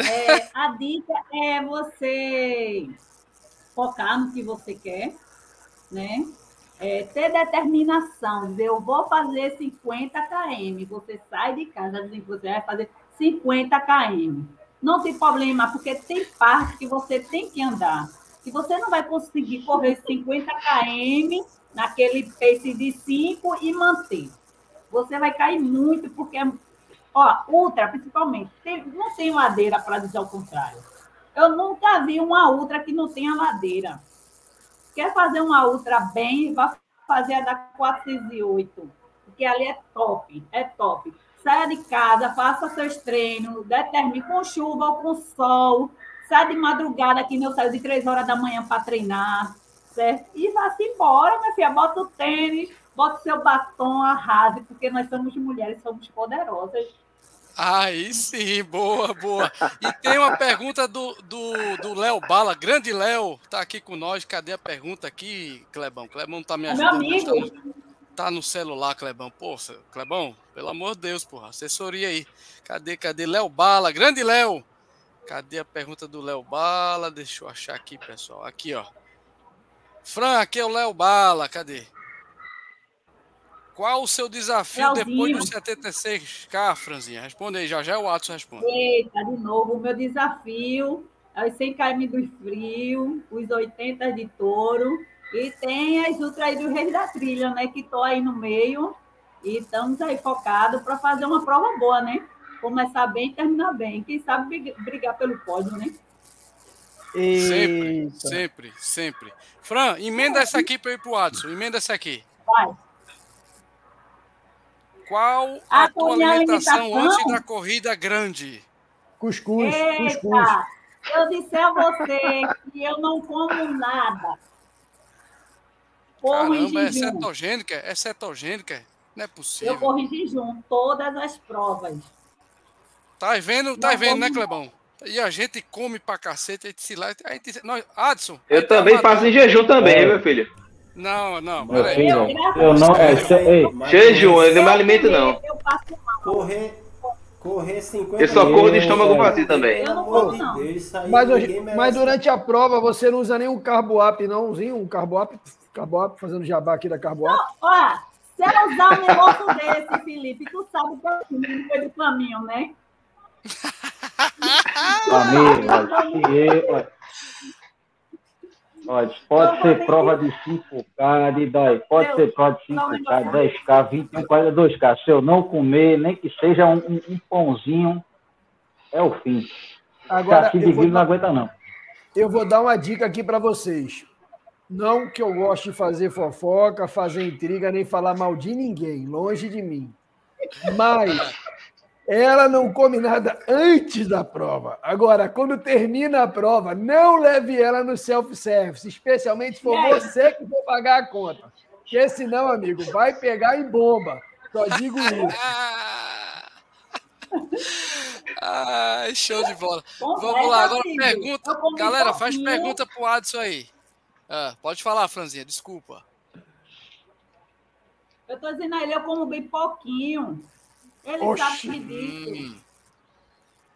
É, a dica é você focar no que você quer, né? É, ter determinação, dizer, eu vou fazer 50 km. Você sai de casa dizendo que você vai fazer 50 km. Não tem problema, porque tem parte que você tem que andar que você não vai conseguir correr 50 km naquele pace de 5 e manter. Você vai cair muito, porque, ó, ultra, principalmente, tem, não tem ladeira, para dizer o contrário. Eu nunca vi uma ultra que não tenha ladeira. Quer fazer uma ultra bem, vai fazer a da 408, porque ali é top, é top. Saia de casa, faça seus treinos, determine com chuva ou com sol, sai de madrugada, que eu saio de três horas da manhã para treinar, certo? E vá-se embora, minha filha, bota o tênis, bota o seu batom, arrase, porque nós somos mulheres, somos poderosas. Aí sim, boa, boa. E tem uma pergunta do do Léo Bala, grande Léo, tá aqui com nós. Cadê a pergunta aqui, Clebão? Clebão tá me ajudando. Meu amigo. Tá no, tá no celular, Clebão. Poxa, Clebão, pelo amor de Deus, porra, assessoria aí. Cadê, cadê? Léo Bala, grande Léo. Cadê a pergunta do Léo Bala? Deixa eu achar aqui, pessoal. Aqui, ó. Fran, aqui é o Léo Bala. Cadê? Qual o seu desafio Leozinho. depois dos 76k, Franzinha? Responde aí, já já o Watson responde. Eita, de novo, o meu desafio é os 100 km do frio, os 80 de touro, e tem as ultras do Reis da Trilha, né? Que estou aí no meio, e estamos aí focados para fazer uma prova boa, né? Começar bem e terminar bem. Quem sabe brig- brigar pelo pódio, né? Sempre, Eita. sempre, sempre. Fran, emenda essa aqui para ir pro Watson. Emenda essa aqui. Vai. Qual a A tua minha alimentação alimentação? antes da corrida grande? Cuscuz, cuscuz. Eita! Eu disse a você que eu não como nada. Corro em Caramba, é jejum. cetogênica? É cetogênica? Não é Eu possível. corro em jejum, todas as provas. Tá vendo? Tá Não, vendo, né, Clebão? E a gente come pra cacete, a gente se lá. A gente, nós, Adson. Eu é também amador. faço em jejum também, É. meu filho. Não, não, Meu peraí. filho, eu não. É, ei, Mas Jejum, eu não me alimento não. Eu passo mal. Correr, correr 50 Eu só corro de estômago vazio também. Eu não de não. Mas, hoje- mas durante a prova você não usa nenhum carboap, nãozinho? Um carboap? Carboap, fazendo jabá aqui da carboap. Olha, se eu usar um negócio desse, Felipe, tu sabe que eu do caminho, né? Amigo, Olha, pode ser prova de 5K, de 10, pode Meu, ser prova de não, 5K, não. 10K, 21, 42K. Se eu não comer, nem que seja um, um- um pãozinho, é o fim. Agora, Cati de vidro não aguenta, não. eu vou dar uma dica aqui para vocês. Não que eu goste de fazer fofoca, fazer intriga, nem falar mal de ninguém, longe de mim. Mas ela não come nada antes da prova. Agora, quando termina a prova, não leve ela no self-service, especialmente se for aí? você que for pagar a conta. Porque senão, amigo, vai pegar em bomba. Só digo isso. Ai, show de bola. Vamos lá, agora filho, pergunta. Galera, faz pergunta pro Adson aí. Ah, pode falar, Franzinha, desculpa. Eu tô dizendo a ele, eu como bem pouquinho. Ele Oxi. sabe.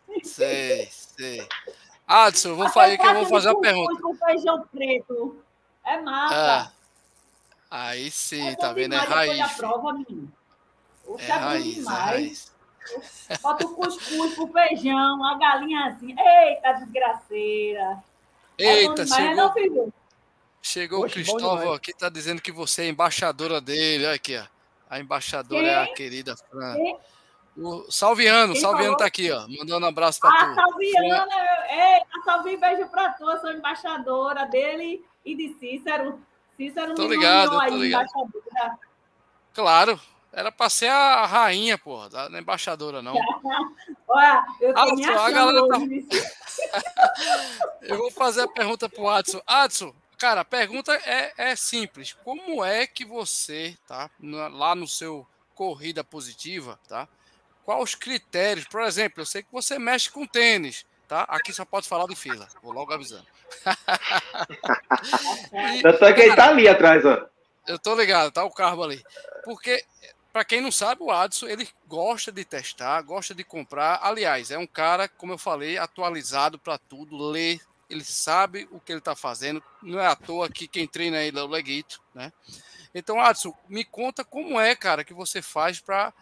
Hum, sei, sei. Adson, vou fazer que eu vou fazer uma pergunta. Com feijão preto. É massa. Ah, aí sim, É tá vendo? É raiz. prova, menino. O É é raiz, é demais. raiz. Bota o cuscuz pro feijão, a galinhazinha. Eita, desgraceira. é Eita, né, chegou, não, filho? chegou o Oxe, Cristóvão aqui, tá dizendo que você é embaixadora dele. Olha aqui, ó. A embaixadora é a querida Fran. Quem? O Salviano, Quem Salviano falou? tá aqui, ó. Mandando um abraço pra A tu. Salviana, eu- eita, Salvinho, beijo pra tu. Eu sou embaixadora dele e de Cícero. Cícero Tô me ligado, tô aí, ligado. embaixadora. Claro, era pra ser a rainha, porra, da- não é embaixadora, não. Olha, eu tô Ah, me só, a galera tá- hoje? Eu vou fazer a pergunta pro Adson. Adson, cara, a pergunta é, é simples. Como é que você, tá, lá no seu corrida positiva, tá? Quais os critérios? Por exemplo, eu sei que você mexe com tênis, tá? Aqui só pode falar de fila. Vou logo avisando. E- Tanto é que ele tá ali atrás, ó. Eu tô ligado, tá o carro ali. Porque, para quem não sabe, o Adson, ele gosta de testar, gosta de comprar. Aliás, é um cara, como eu falei, atualizado para tudo, lê, ele sabe o que ele tá fazendo. Não é à toa que quem treina ele é o Leguito, né? Então, Adson, me conta como é, cara, que você faz para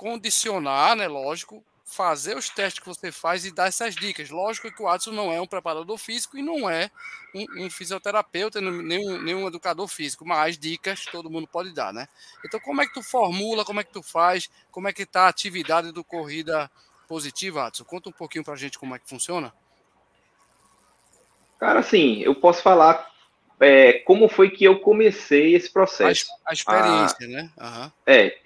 condicionar, né? Lógico, fazer os testes que você faz e dar essas dicas. Lógico que o Adson não é um preparador físico e não é um, um fisioterapeuta, nem um, nem um educador físico, mas dicas todo mundo pode dar, né? Então, como é que tu formula, como é que tu faz, como é que tá a atividade do Corrida Positiva, Adson? Conta um pouquinho pra gente como é que funciona. Cara, assim, eu posso falar é, como foi que eu comecei esse A, processo. es- a experiência, né? Aham. É,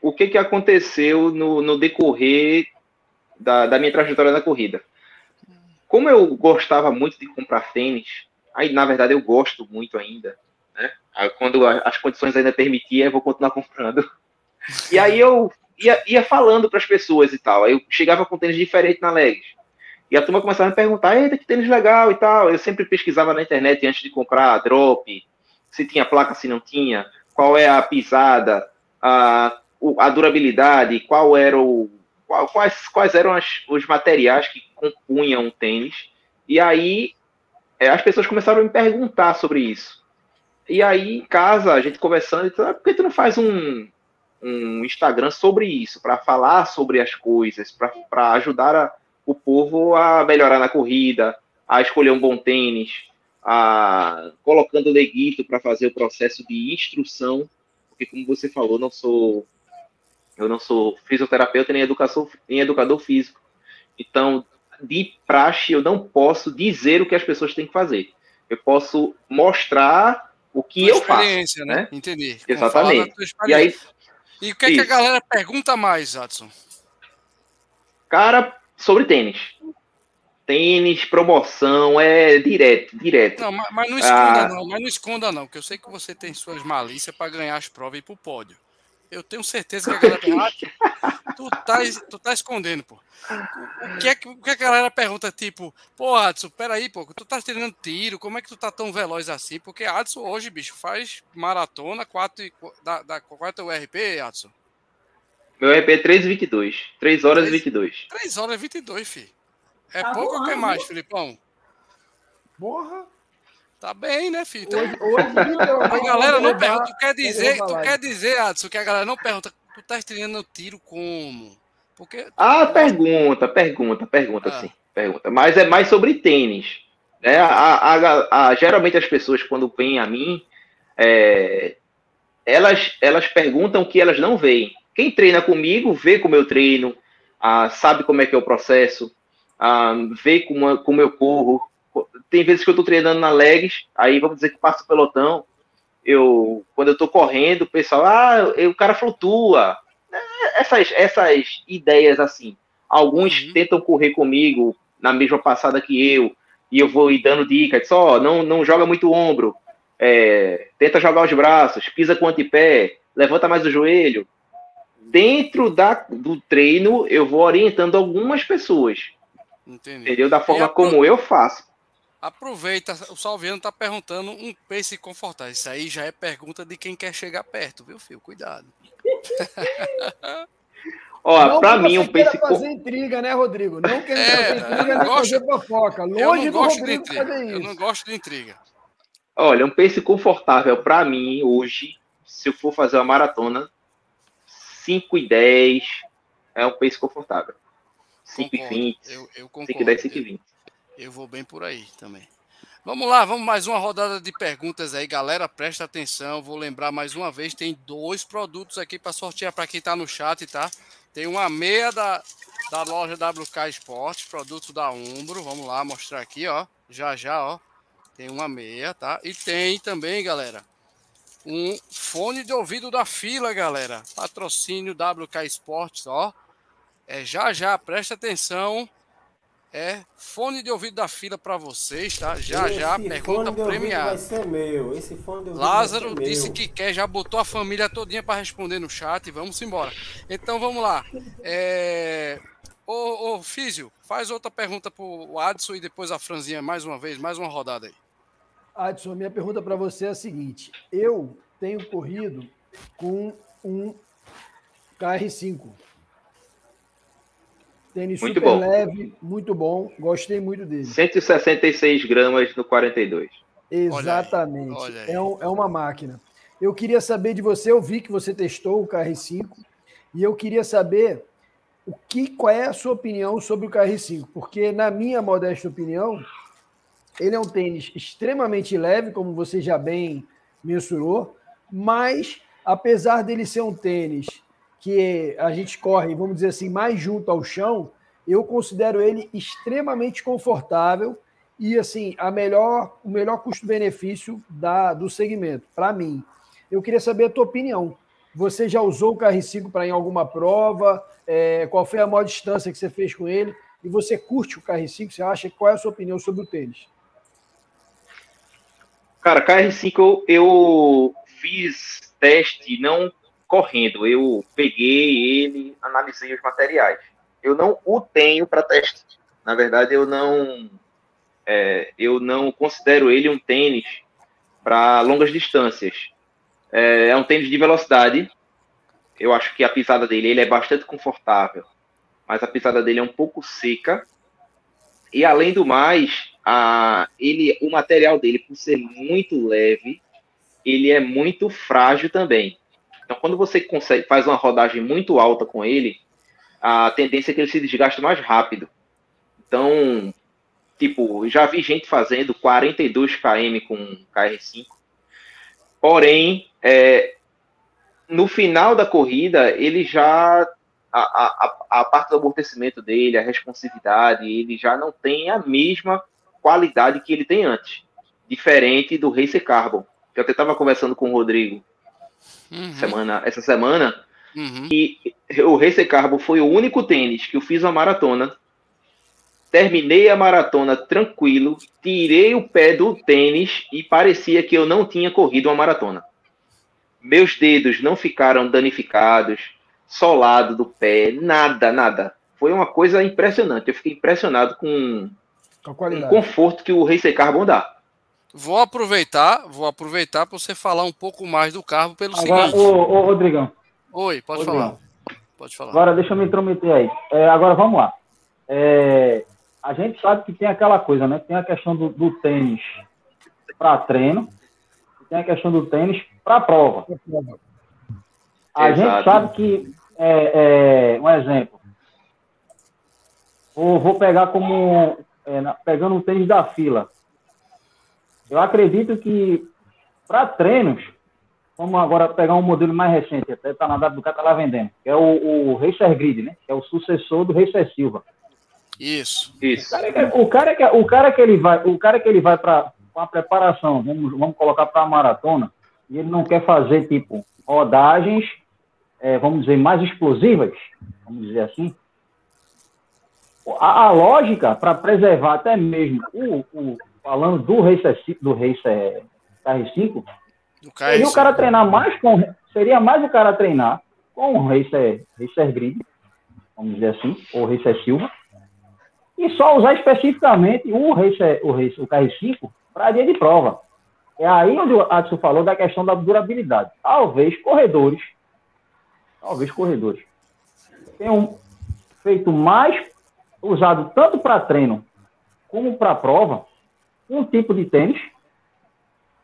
o que que aconteceu no, no decorrer da, da minha trajetória na corrida? Como eu gostava muito de comprar tênis, aí na verdade eu gosto muito ainda, né? Aí, Quando a- as condições ainda permitiam, eu vou continuar comprando. E aí eu ia, ia falando para as pessoas e tal. Aí eu chegava com tênis diferente na Legs. E a turma começava a me perguntar, eita, que tênis legal e tal. Eu sempre pesquisava na internet antes de comprar, drop, se tinha placa, se não tinha, qual é a pisada, a, a durabilidade, qual era o, quais, quais eram as, os materiais que compunham o tênis. E aí é, as pessoas começaram a me perguntar sobre isso. E aí, em casa, a gente conversando, e ah, por que tu não faz um, um Instagram sobre isso, para falar sobre as coisas, para ajudar a, o povo a melhorar na corrida, a escolher um bom tênis, a colocando leguito para fazer o processo de instrução, porque como você falou, não sou eu não sou fisioterapeuta nem, educação, nem educador físico. Então, de praxe, eu não posso dizer o que as pessoas têm que fazer. Eu posso mostrar o que eu faço. Né? né? Entendi. Exatamente. E aí. E o que, é que a galera pergunta mais, Adson? Cara, sobre tênis. Tênis, promoção, é direto, direto. Não, mas, mas não esconda, ah. não, mas não esconda, não, porque eu sei que você tem suas malícias para ganhar as provas e ir pro pódio. Eu tenho certeza que a galera. Ah, tu, tá, tu tá escondendo, pô. O que, é que, o que a galera pergunta, tipo, pô, Adson, peraí, pô, tu tá tirando tiro, como é que tu tá tão veloz assim? Porque Adson hoje, bicho, faz maratona, 4 da, da 4 URP, Adson. Meu RP é 3,22. 3 horas 3, e 22. 3 horas e 22, fi. É tá pouco ou que mais, Filipão? Porra! Tá bem, né, filho? Hoje, hoje, a galera não pergunta. Tu quer dizer, tu quer dizer, Adson, que a galera não pergunta, tu tá estreando tiro como? Porque. Ah, pergunta, pergunta, pergunta, ah. sim. Pergunta. Mas é mais sobre tênis. Né? A, a, a, geralmente as pessoas, quando vêm a mim, é, elas, elas perguntam o que elas não veem. Quem treina comigo vê como eu treino, ah, sabe como é que é o processo, ah, vê como, como eu corro, tem vezes que eu tô treinando na legs, aí vamos dizer que passa o pelotão, eu, quando eu tô correndo, o pessoal, ah, o cara flutua. É, essas, essas ideias assim. Alguns uhum. tentam correr comigo na mesma passada que eu, e eu vou dando dicas, só oh, não, não joga muito o ombro, é, tenta jogar os braços, pisa com o antepé, levanta mais o joelho. Dentro da, do treino, eu vou orientando algumas pessoas. Entendi. Entendeu? Da forma como eu faço. Aproveita, o Salviano está perguntando um pace confortável. Isso aí já é pergunta de quem quer chegar perto, viu, filho? Cuidado. Ó, para mim um pace fazer intriga, né, Rodrigo? Não quer é, fazer intriga, nem fazer fofoca. Longe do Rodrigo fazer isso. Eu não gosto de intriga. Olha, um pace confortável para mim hoje, se eu for fazer uma maratona, 5 e 10 é um pace confortável. 5 e 20, 5 e 10, 5 e 20. Eu vou bem por aí também. Vamos lá, vamos mais uma rodada de perguntas aí, galera. Presta atenção. Vou lembrar mais uma vez: tem dois produtos aqui para sortear para quem está no chat, tá? Tem uma meia da, da loja WK Esportes, produto da Umbro. Vamos lá mostrar aqui, ó. Já já, ó. Tem uma meia, tá? E tem também, galera, um fone de ouvido da fila, galera. Patrocínio WK Esportes, ó. É já já, presta atenção é fone de ouvido da fila para vocês, tá? Já Esse já pergunta premiada. Vai ser meu. Esse fone de ouvido Lázaro disse meu. que quer, já botou a família todinha para responder no chat. Vamos embora. Então vamos lá. É... Ô, ô Físio, faz outra pergunta pro Adson e depois a Franzinha mais uma vez, mais uma rodada aí. Adson, minha pergunta para você é a seguinte: eu tenho corrido com um KR5 Tênis muito super bom. leve, muito bom. Gostei muito dele. 166 gramas no 42. Exatamente. Olha aí, olha aí. É, um, é uma máquina. Eu queria saber de você, eu vi que você testou o KR5 e eu queria saber o que, qual é a sua opinião sobre o KR5, porque na minha modesta opinião, ele é um tênis extremamente leve, como você já bem mensurou, mas apesar dele ser um tênis que a gente corre, vamos dizer assim, mais junto ao chão, eu considero ele extremamente confortável e assim a melhor, o melhor custo-benefício da do segmento para mim. Eu queria saber a tua opinião. Você já usou o KR5 para em alguma prova? É, qual foi a maior distância que você fez com ele? E você curte o KR5? Você acha? Qual é a sua opinião sobre o tênis? Cara, KR5 eu fiz teste não correndo. Eu peguei ele, analisei os materiais. Eu não o tenho para teste. Na verdade, eu não é, eu não considero ele um tênis para longas distâncias. É, é, um tênis de velocidade. Eu acho que a pisada dele ele é bastante confortável. mas a pisada dele é um pouco seca. E além do mais, a, ele, o material dele, por ser muito leve, ele é muito frágil também. Então, quando você consegue faz uma rodagem muito alta com ele, a tendência é que ele se desgaste mais rápido. Então, tipo, já vi gente fazendo 42 km com KR5. Porém, é, no final da corrida, ele já a, a, a parte do amortecimento dele, a responsividade, ele já não tem a mesma qualidade que ele tem antes. Diferente do Racer Carbon. Eu até estava conversando com o Rodrigo uhum. semana, essa semana, uhum. e o Racer Carbon foi o único tênis que eu fiz a maratona. Terminei a maratona tranquilo, tirei o pé do tênis e parecia que eu não tinha corrido uma maratona. Meus dedos não ficaram danificados, solado do pé, nada, nada. Foi uma coisa impressionante. Eu fiquei impressionado com, o conforto que o Racer Carbon dá. Vou aproveitar, vou aproveitar para você falar um pouco mais do carro pelo agora, seguinte. Ô, ô, Rodrigão. Oi, pode Rodrigão. falar. Pode falar. Agora deixa eu me intrometer aí. É, agora vamos lá. É, a gente sabe que tem aquela coisa, né? Tem a questão do, do tênis para treino, tem a questão do tênis para prova. A Exato. gente sabe que, é, é, um exemplo, vou, vou pegar como, é, pegando o tênis da fila. Eu acredito que para treinos, vamos agora pegar um modelo mais recente, até está na data do cara tá lá vendendo, que é o, o Racer Grid, né? Que é o sucessor do Racer Silva. Isso. Isso. O cara que, o cara que ele vai, o cara que ele vai para a preparação, vamos, vamos colocar para a maratona, e ele não quer fazer tipo rodagens, é, vamos dizer, mais explosivas, vamos dizer assim. A, a lógica para preservar até mesmo o, o falando do Racer, do Racer KR5, seria o cara treinar mais com. Seria mais o cara treinar com o Racer, Racer Grid, vamos dizer assim, ou Racer Silva, e só usar especificamente o Racer, o, Racer, o KR5 para dia de prova. É aí onde o Adson falou da questão da durabilidade. Talvez corredores, talvez corredores, tenham feito mais, usado tanto para treino como para prova, um tipo de tênis,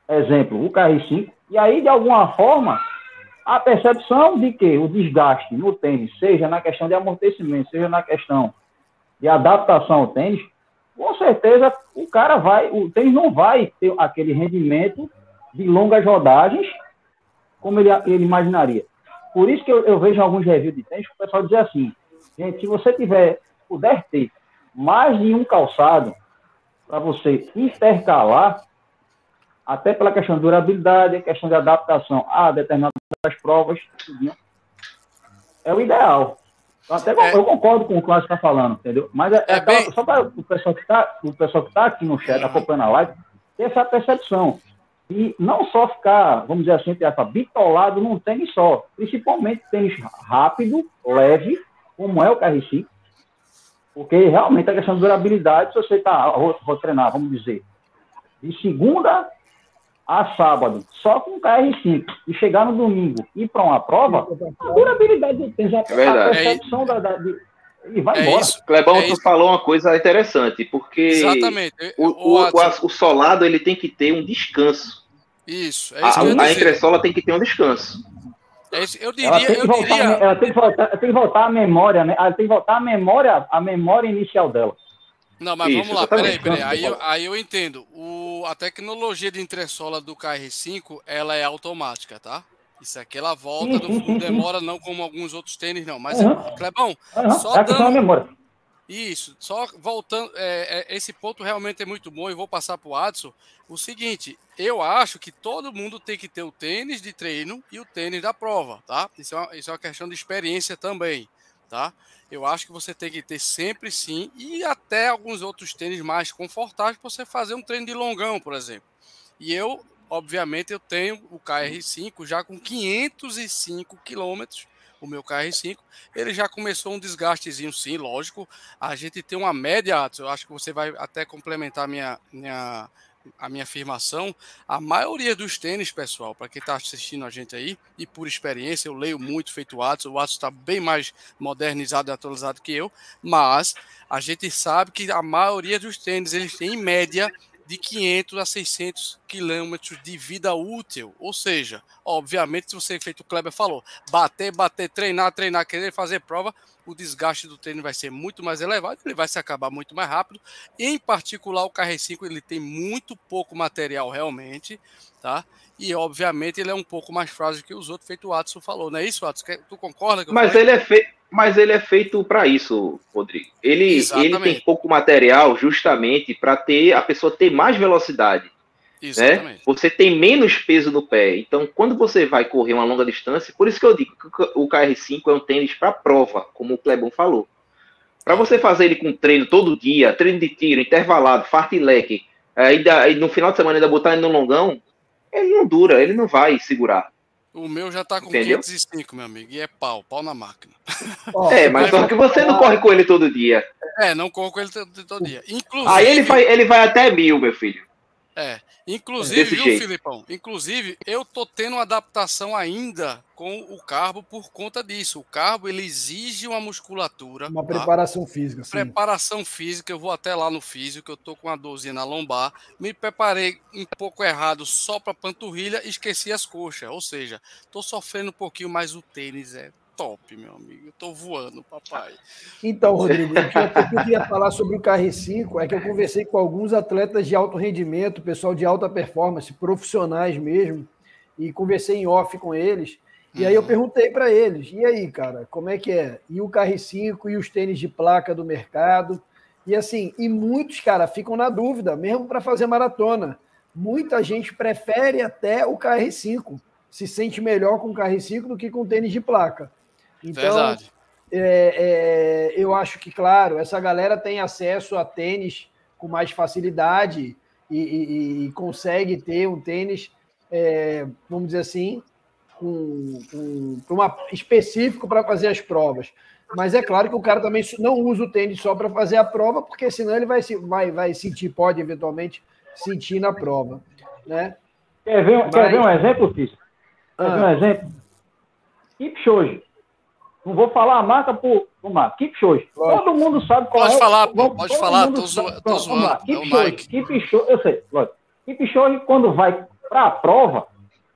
exemplo, o KR5, e aí, de alguma forma, a percepção de que o desgaste no tênis, seja na questão de amortecimento, seja na questão de adaptação ao tênis, com certeza o cara vai, o tênis não vai ter aquele rendimento de longas rodagens como ele, ele imaginaria. Por isso que eu, eu vejo alguns reviews de tênis, o pessoal diz assim, gente, se você tiver, puder ter mais de um calçado, para você intercalar, até pela questão de durabilidade, questão de adaptação a determinadas provas, é o ideal. Até é, eu concordo com o que o está falando, entendeu? Mas é, é, é bem... só para o pessoal que está o pessoal que está aqui no chat acompanhando a live ter essa percepção e não só ficar, vamos dizer assim, bitolado num tênis só, principalmente tênis rápido, leve, como é o KR5, porque realmente a questão de durabilidade, se você está, vou treinar, vamos dizer, de segunda a sábado, só com KR5, e chegar no domingo e ir para uma prova, a durabilidade do tênis, a, é percepção é da, da de, e vai é embora. Isso, Clebão, é tu falou uma coisa interessante, porque Exatamente. O, o, o, o, solado ele tem que ter um descanso. Isso, é isso a, a entressola tem que ter um descanso. É eu diria, ela tem, que voltar, diria... ela tem que voltar, tem que voltar a memória, né? Ela tem que voltar a memória, a memória inicial dela. Não, mas Isso, vamos lá, peraí, peraí. Aí, eu, aí eu entendo. O, a tecnologia de entressola do KR5, ela é automática, tá? Isso aqui ela volta, sim, não, demora não como alguns outros tênis, não. Mas, uhum. Clebão, uhum. só é dando... Isso, só voltando, é, é, esse ponto realmente é muito bom e vou passar para o Adson. O seguinte, eu acho que todo mundo tem que ter o tênis de treino e o tênis da prova, tá? Isso é uma, isso é uma questão de experiência também, tá? Eu acho que você tem que ter sempre sim e até alguns outros tênis mais confortáveis para você fazer um treino de longão, por exemplo. E eu, obviamente, eu tenho o KR5 já com 505 quilômetros o meu KR5, ele já começou um desgastezinho, sim, lógico. A gente tem uma média, eu acho que você vai até complementar minha, minha, a minha afirmação, a maioria dos tênis, pessoal, para quem está assistindo a gente aí, e por experiência, eu leio muito feito Atos, o Atos está bem mais modernizado e atualizado que eu, mas a gente sabe que a maioria dos tênis, eles têm em média de 500 a 600 quilômetros de vida útil. Ou seja, obviamente, se você, feito o Kleber falou, bater, bater, treinar, treinar, querer fazer prova, o desgaste do treino vai ser muito mais elevado, ele vai se acabar muito mais rápido. Em particular, o KR5 ele tem muito pouco material realmente, tá? E obviamente ele é um pouco mais frágil que os outros, feito o Watson falou, não é isso, Watson? Tu concorda? Mas ele é feito mas ele é feito para isso, Rodrigo. Ele, ele tem pouco material justamente para ter a pessoa ter mais velocidade. Né? Você tem menos peso no pé. Então, quando você vai correr uma longa distância, por isso que eu digo que o KR5 é um tênis para prova, como o Clebon falou. Para você fazer ele com treino todo dia, treino de tiro, intervalado, fartlek, ainda no final de semana ainda botar ele no longão, ele não dura, ele não vai segurar. O meu já tá com Entendeu? 505, meu amigo, e é pau, pau na máquina. é, mas só que você não corre com ele todo dia. É, não corro com ele todo, todo dia. Inclusive... Aí ele vai, ele vai até mil, meu filho. É, inclusive, viu, jeito. Filipão? Inclusive, eu tô tendo uma adaptação ainda com o carbo por conta disso. O carbo, ele exige uma musculatura. Uma tá? preparação física, sim. Preparação física, eu vou até lá no físico, eu tô com uma dorzinha na lombar. Me preparei um pouco errado só para panturrilha, esqueci as coxas. Ou seja, tô sofrendo um pouquinho, mas o tênis é top, meu amigo. Eu tô voando, papai. Então, Rodrigo, o que eu queria falar sobre o KR5 é que eu conversei com alguns atletas de alto rendimento, pessoal de alta performance, profissionais mesmo, e conversei em off com eles. E aí eu uhum. perguntei para eles: e aí, cara, como é que é? E o KR5 e os tênis de placa do mercado? E assim, e muitos, cara, ficam na dúvida, mesmo para fazer maratona. Muita gente prefere até o KR5, se sente melhor com o KR5 do que com tênis de placa. Então, é, é, eu acho que, claro, essa galera tem acesso a tênis com mais facilidade e, e, e consegue ter um tênis, é, vamos dizer assim, com, com uma, específico para fazer as provas. Mas é claro que o cara também não usa o tênis só para fazer a prova, porque senão ele vai, vai, vai sentir, pode eventualmente sentir na prova. Né? Quer ver, Mas... quer ver um exemplo, Físico? Quer ah. ver um exemplo? Kipchoge. Não vou falar a marca por. Vamos lá, Kipchoge. Todo mundo sabe qual pode é. Falar, vamos, pode falar, tô, zoando. Tô zoando. Kipchoge, Kipchoge, eu sei, lógico. Kipchoge, quando vai para a prova,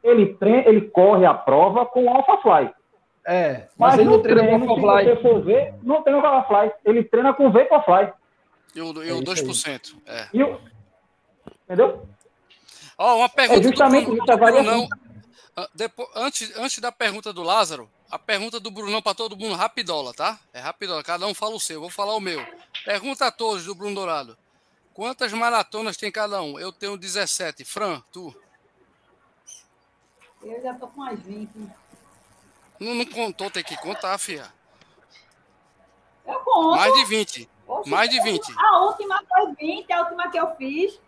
ele, treina, ele corre a prova com Alpha Fly. É, mas, mas ele não treina com Alpha Fly. Se você for ver, não treina com Alpha Fly. Ele treina com Vaporfly. E o, e o é 2%. É. E o, entendeu? Ó, oh, uma pergunta é justamente do, do Brunão. Ah, depois, antes, antes da pergunta do Lázaro, a pergunta do Brunão para todo mundo, rapidola, tá? É rapidola, cada um fala o seu, vou falar o meu. Pergunta a todos do Bruno Dourado. Quantas maratonas tem cada um? Eu tenho 17. Fran, tu? Eu já tô com as 20. Não, não contou, tem que contar, fia. Eu conto. Mais de 20. Oxe, Mais de 20. A última foi 20, a última que eu fiz.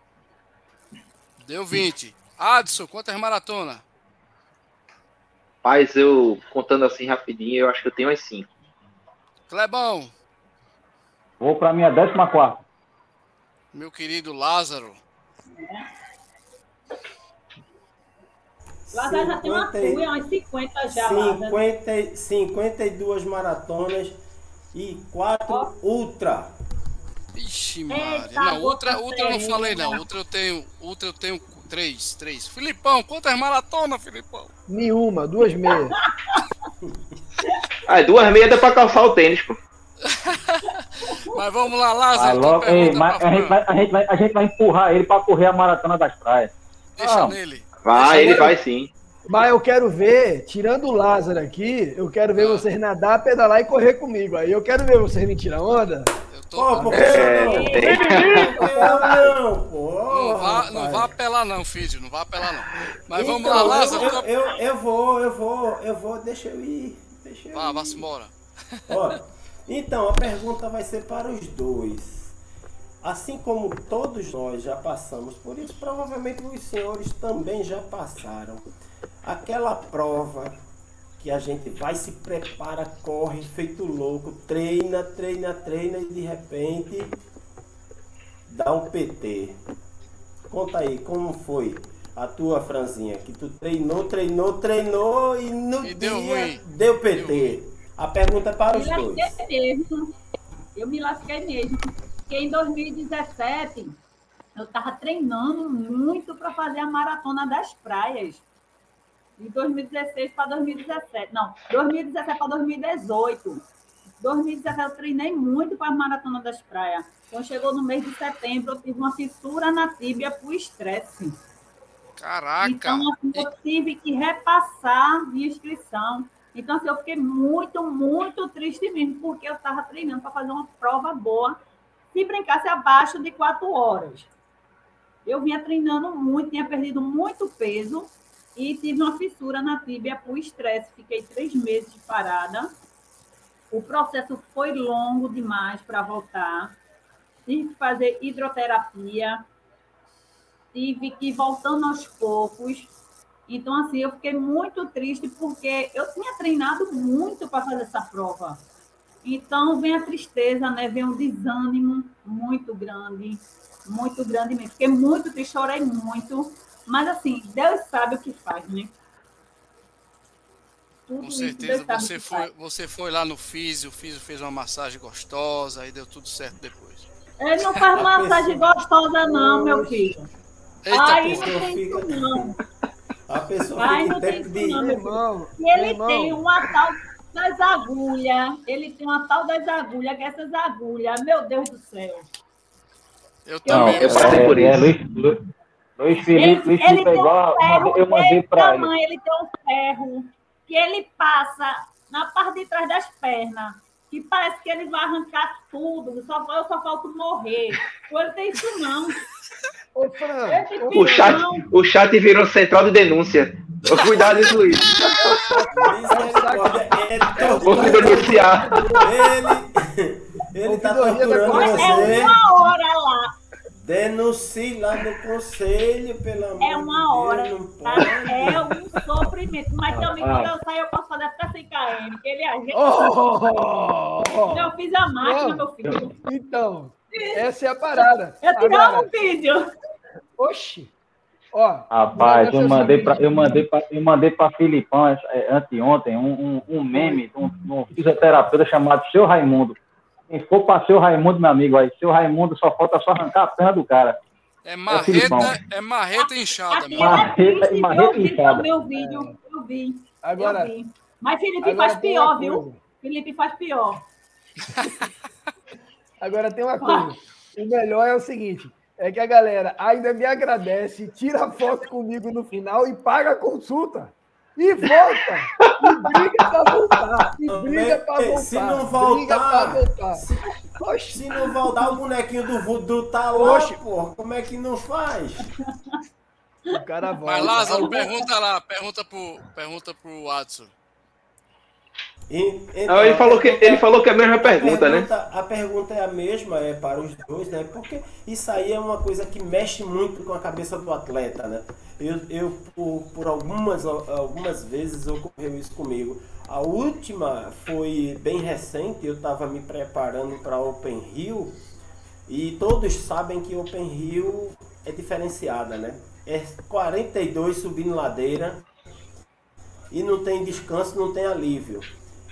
Deu 20. Adson, quantas maratonas? Mas eu, contando assim rapidinho, eu acho que eu tenho as cinco. Clebão. Vou para minha décima quarta. Meu querido Lázaro. Lázaro já tem uma cuia, umas 50 já. 50, 52 maratonas e 4 oh. ultra. Ixi, Maria. Não, ultra, ultra eu não falei não. Ultra eu tenho, ultra eu tenho Três, três. Filipão, quantas maratonas, Filipão? Nenhuma, duas meias. ah, duas meias dá pra calçar o tênis, pô. mas vamos lá, Lázaro. Logo, ei, mas a, gente vai, a, gente vai, a gente vai empurrar ele pra correr a maratona das praias. Deixa ah, nele. Vai, Deixa ele nele. vai sim. Mas eu quero ver, tirando o Lázaro aqui, eu quero ver ah. vocês nadar, pedalar e correr comigo. Aí eu quero ver vocês me tirar onda. Tô... Pô, é, não. não, Não vá, não vá apelar não, filho. Não vá apelar não. Mas então, vamos lá, Lázaro. Eu, eu, eu, vou, eu vou, eu vou, deixa eu ir. Deixa eu vá, ir. vá-se embora. Ó, então, a pergunta vai ser para os dois. Assim como todos nós já passamos por isso, provavelmente os senhores também já passaram. Aquela prova que a gente vai, se prepara, corre, feito louco, treina, treina, treina e de repente dá um PT. conta aí, como foi a tua franzinha? Que tu treinou, treinou, treinou e no E dia deu ruim. deu PT. A pergunta é para Me os dois. lasquei mesmo. Eu me lasquei mesmo. Porque em 2017 eu estava treinando muito para fazer a maratona das praias. De 2016 para 2017. Não, 2017 para 2018. 2017 eu treinei muito para a maratona das praias. Quando chegou no mês de setembro, eu tive uma fissura na tíbia por estresse. Caraca. Então, assim, eu tive que repassar minha inscrição. Então, assim, eu fiquei muito, muito triste mesmo, porque eu estava treinando para fazer uma prova boa, se brincasse abaixo de quatro horas. Eu vinha treinando muito, tinha perdido muito peso e tive uma fissura na tíbia por estresse. Fiquei três meses parada. O processo foi longo demais para voltar. Tive que fazer hidroterapia, tive que ir voltando aos poucos. Então, assim, eu fiquei muito triste porque eu tinha treinado muito para fazer essa prova. Então, vem a tristeza, né? Vem um desânimo muito grande, muito grande mesmo. Fiquei muito triste, chorei muito. Mas, assim, Deus sabe o que faz, né? Tudo Com certeza você foi, faz. você foi lá no Físio, o Físio fez uma massagem gostosa, aí deu tudo certo depois. Ele não faz massagem gostosa, não, meu filho. Eita, Aí não tem isso, não. A pessoa fica não em tem isso de. não. Meu irmão, E ele irmão, tem uma tal das agulhas. Ele tem uma tal das agulhas, que essas agulhas, meu Deus do céu. Eu Não, também. eu passei por é, isso. Luiz, Lu- Luiz Felipe, Luiz Felipe é tem igual. um ferro Eu mandei pra ele. tamanho, ele tem um ferro que ele passa na parte de trás das pernas. Que parece que ele vai arrancar tudo. Só, eu só falta morrer. Ele tem isso, não. Ele O isso, chat, não. o chat virou central de denúncia. Cuidado, hein, Luiz. É Vou te denunciar. Ele, ele tá torturando Constituição. É você. uma hora lá. Denuncie lá no conselho, pelo amor É uma de Deus, hora, não tá? É um sofrimento. Mas também, quando eu saio, eu posso fazer até 100 km. Que ele ajeita. oh, oh, Eu fiz a máquina, meu filho. Então, essa é a parada. Eu tirava Agora, um vídeo. oxi, ó. Rapaz, o eu é o mandei pra, eu mandei pra, eu mandei pra Filipão é, anteontem um, um, um meme de um, de um fisioterapeuta chamado Seu Raimundo. Quem for pra Seu Raimundo, meu amigo, aí, Seu Raimundo só falta só arrancar a perna do cara. É Filipão. marreta, é marreta inchada, meu. é Marreta- triste, marreta eu vi inchada. também o vídeo. Eu vi. Agora, eu vi. Mas Felipe agora faz pior, viu? Felipe faz pior. Agora tem uma coisa. O melhor é o seguinte: é que a galera ainda me agradece, tira foto comigo no final e paga a consulta. E volta! E briga pra voltar! E briga pra voltar! Se não Briga pra voltar, voltar! se, se não voltar, o bonequinho do voodoo tá lá, Oxe. pô. Como é que não faz? O cara volta. Mas Lázaro, pergunta lá, pergunta pro, pergunta pro Watson. E- Não, ele falou que, ele falou que é a mesma pergunta, né? A pergunta é a mesma, é para os dois, né? Porque isso aí é uma coisa que mexe muito com a cabeça do atleta, né? Eu, eu por, por algumas, algumas vezes ocorreu isso comigo. A última foi bem recente, eu estava me preparando para Open Rio e todos sabem que Open Rio é diferenciada, né? É 42 subindo ladeira e não tem descanso, não tem alívio.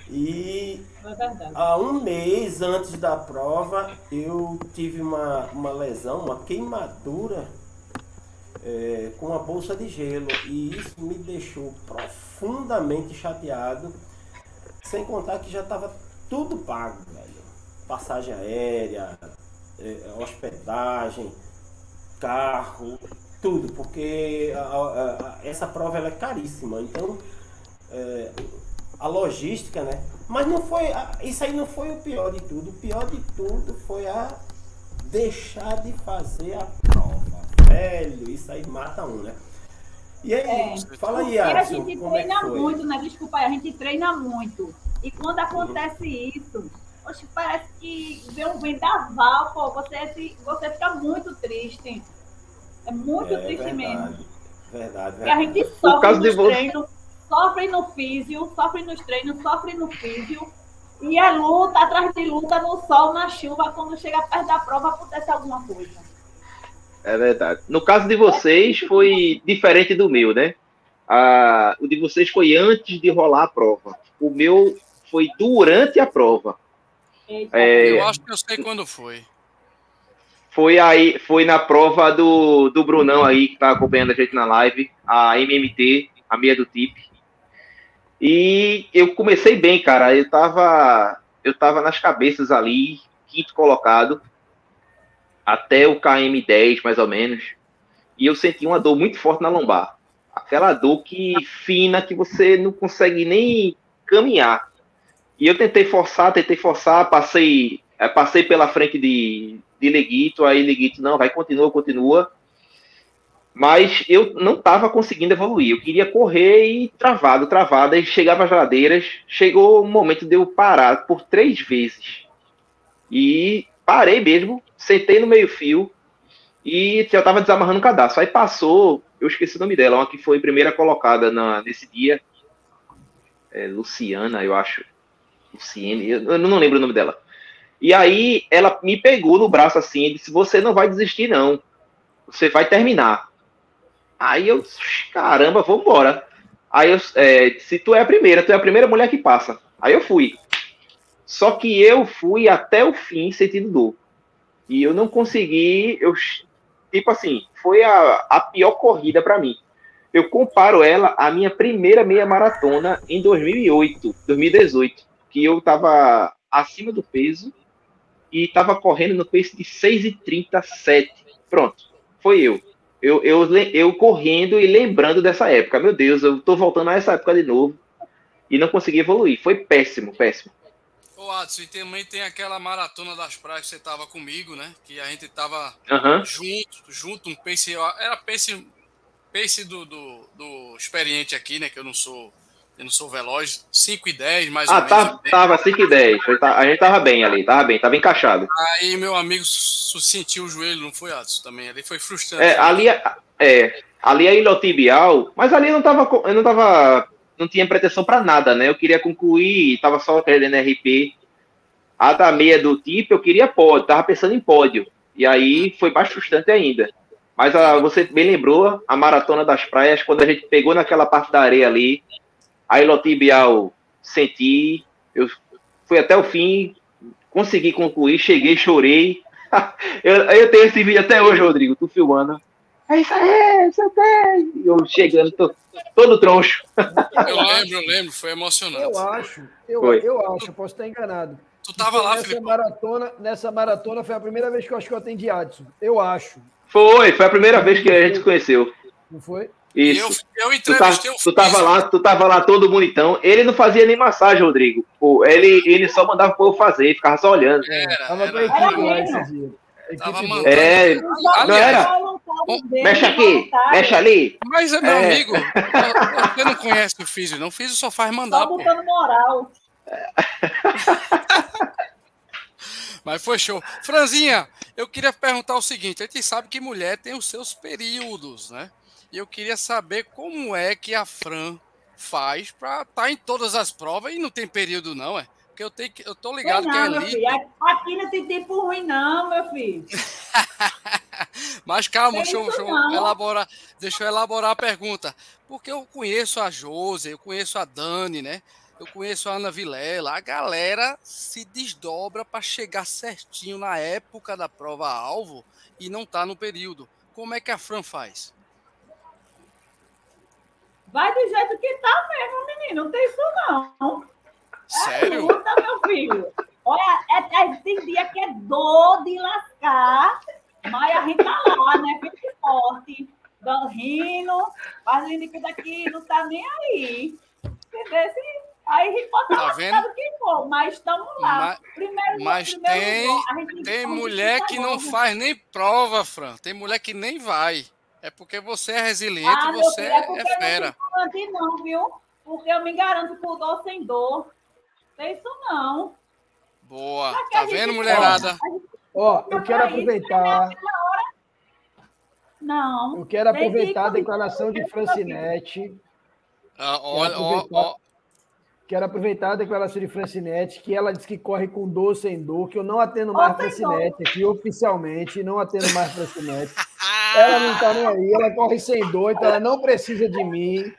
E É. Há um mês antes da prova, eu tive uma, uma lesão, uma queimadura é, com a bolsa de gelo. E isso me deixou profundamente chateado. Sem contar que já estava tudo pago, velho. Passagem aérea, é, hospedagem, carro, tudo. Porque a- a- a- essa prova ela é caríssima. Então, é, a logística, né? Mas não foi. a- Isso aí não foi o pior de tudo. O pior de tudo foi a deixar de fazer a prova. Velho, isso aí mata um, né? E aí, É. fala aí, Porque a Alisson, gente como é que treina foi? muito, né? Desculpa aí, a gente treina muito. E quando acontece isso, poxa, parece que vem um vendaval, pô, você, você fica muito triste. É muito É triste verdade, mesmo. verdade, Porque a verdade. gente sofre caso de você- treinos, sofre no físio, sofre nos treinos, sofre no físio. E é luta atrás de luta, no sol, na chuva, quando chega perto da prova, acontece alguma coisa. É verdade. No caso de vocês, foi diferente do meu, né? Ah, o de vocês foi antes de rolar a prova. O meu foi durante a prova. É, eu acho que eu sei quando foi. Foi aí, foi na prova do, do Brunão aí, que tá acompanhando a gente na live, a MMT, a meia do TIP. E eu comecei bem, cara. Eu tava, eu tava nas cabeças ali, quinto colocado, até o KM10, mais ou menos. E eu senti uma dor muito forte na lombar. Aquela dor que fina que você não consegue nem caminhar. E eu tentei forçar, tentei forçar, passei, é, passei pela frente de, de Leguito, aí Leguito, não, vai, continua, continua. Mas eu não estava conseguindo evoluir. Eu queria correr e travado, travado, e chegava às ladeiras. Chegou o momento de eu parar por três vezes. E parei mesmo, sentei no meio-fio e já estava desamarrando o cadastro. Aí passou, eu esqueci o nome dela, uma que foi primeira colocada na, nesse dia. É, Luciana, eu acho. Luciene, eu não lembro o nome dela. E aí ela me pegou no braço assim e disse: Você não vai desistir, não. Você vai terminar. Aí eu, caramba, vamos embora. Aí eu, é, se tu é a primeira, tu é a primeira mulher que passa. Aí eu fui. Só que eu fui até o fim sentindo dor. E eu não consegui, eu tipo assim, foi a, a pior corrida para mim. Eu comparo ela à minha primeira meia maratona em 2008, 2018 que eu estava acima do peso e estava correndo no pace de 6,37. Pronto, foi eu. Eu, eu. eu correndo e lembrando dessa época. Meu Deus, eu tô voltando a essa época de novo e não consegui evoluir. Foi péssimo, péssimo. Ô, Adson, e também tem aquela maratona das praias que você tava comigo, né? Que a gente tava uhum. junto, junto, um pace. Era pace, pace do, do, do experiente aqui, né? Que eu não sou eu não sou veloz, 5 e 10, mais ah, ou tá, menos. Ah, tava 5 e 10. A gente tava bem ali, tava bem, tava encaixado. Aí meu amigo sentiu o joelho, não foi, Adson, também. Ali foi frustrante. É, ali, é, é ali é iliotibial, mas ali eu não tava, eu não tava, não tinha pretensão para nada, né? Eu queria concluir, tava só querendo RP. A da meia do tipo, eu queria pódio, tava pensando em pódio. E aí foi mais frustrante ainda. Mas a, você bem lembrou, a maratona das praias, quando a gente pegou naquela parte da areia ali, a ilotibial senti, eu fui até o fim, consegui concluir, cheguei, chorei. eu, eu tenho esse vídeo até hoje, Rodrigo, tu filmando. É isso aí, isso aí. Eu chegando, tô, todo troncho. Eu lembro, eu lembro, foi emocionante. Eu acho, eu, eu acho, posso estar enganado. Tu tava lá, nessa Felipe? maratona, nessa maratona foi a primeira vez que eu acho que eu atendi Adson. Eu acho. Foi, foi a primeira vez que a gente se conheceu. Não foi? Isso. Eu, eu entrevistei tu, tá, tu tava lá, tu tava lá todo bonitão. Ele não fazia nem massagem, Rodrigo. Pô, ele, ele só mandava o povo fazer, ficava só olhando. Era, tava era, equipe lá esse dia. Tava é, não era? Mexe aqui, mexe ali. Mas, meu é. amigo, você não conhece o Físio, não? O Físio só faz mandar. Só botando moral. Mas foi show. Franzinha, eu queria perguntar o seguinte: a gente sabe que mulher tem os seus períodos, né? E eu queria saber como é que a Fran faz para estar tá em todas as provas e não tem período, não, é? Porque eu, tenho que, eu tô ligado não, que é meu elite. Filho. Aqui não tem tempo ruim, não, meu filho. Mas calma, deixa, eu, deixa eu elaborar, deixa eu elaborar a pergunta. Porque eu conheço a Jose, eu conheço a Dani, né? Eu conheço a Ana Vilela. A galera se desdobra para chegar certinho na época da prova-alvo e não tá no período. Como é que a Fran faz? Vai do jeito que tá mesmo, menino. Não tem isso, não. Sério? É luta, meu filho. Olha, é, é, tem dia que é dor de lascar, mas a gente tá lá, né? Fique forte, dando rindo, fazendo que daqui não tá nem aí. Entendeu? Aí a gente pode tá lascar do que for, mas estamos lá. Mas, primeiro, mas primeiro tem, tem mulher que não faz nem prova, Fran. Tem mulher que nem vai. É porque você é resiliente, ah, você filho, é, é fera. Não, não, viu? Porque eu me garanto por dor sem dor. Não é isso não. Boa. Tá vendo, mulherada? Ó, eu quero aproveitar. Não. Eu quero aproveitar a declaração de Francinete. Ah, ó, ó, ó. Quero aproveitar a declaração de Francinete, que ela diz que corre com dor sem dor, que eu não atendo mais Francinete aqui oficialmente, não atendo mais Francinete. ela não tá nem aí, ela corre sem dor, então ela não precisa de mim.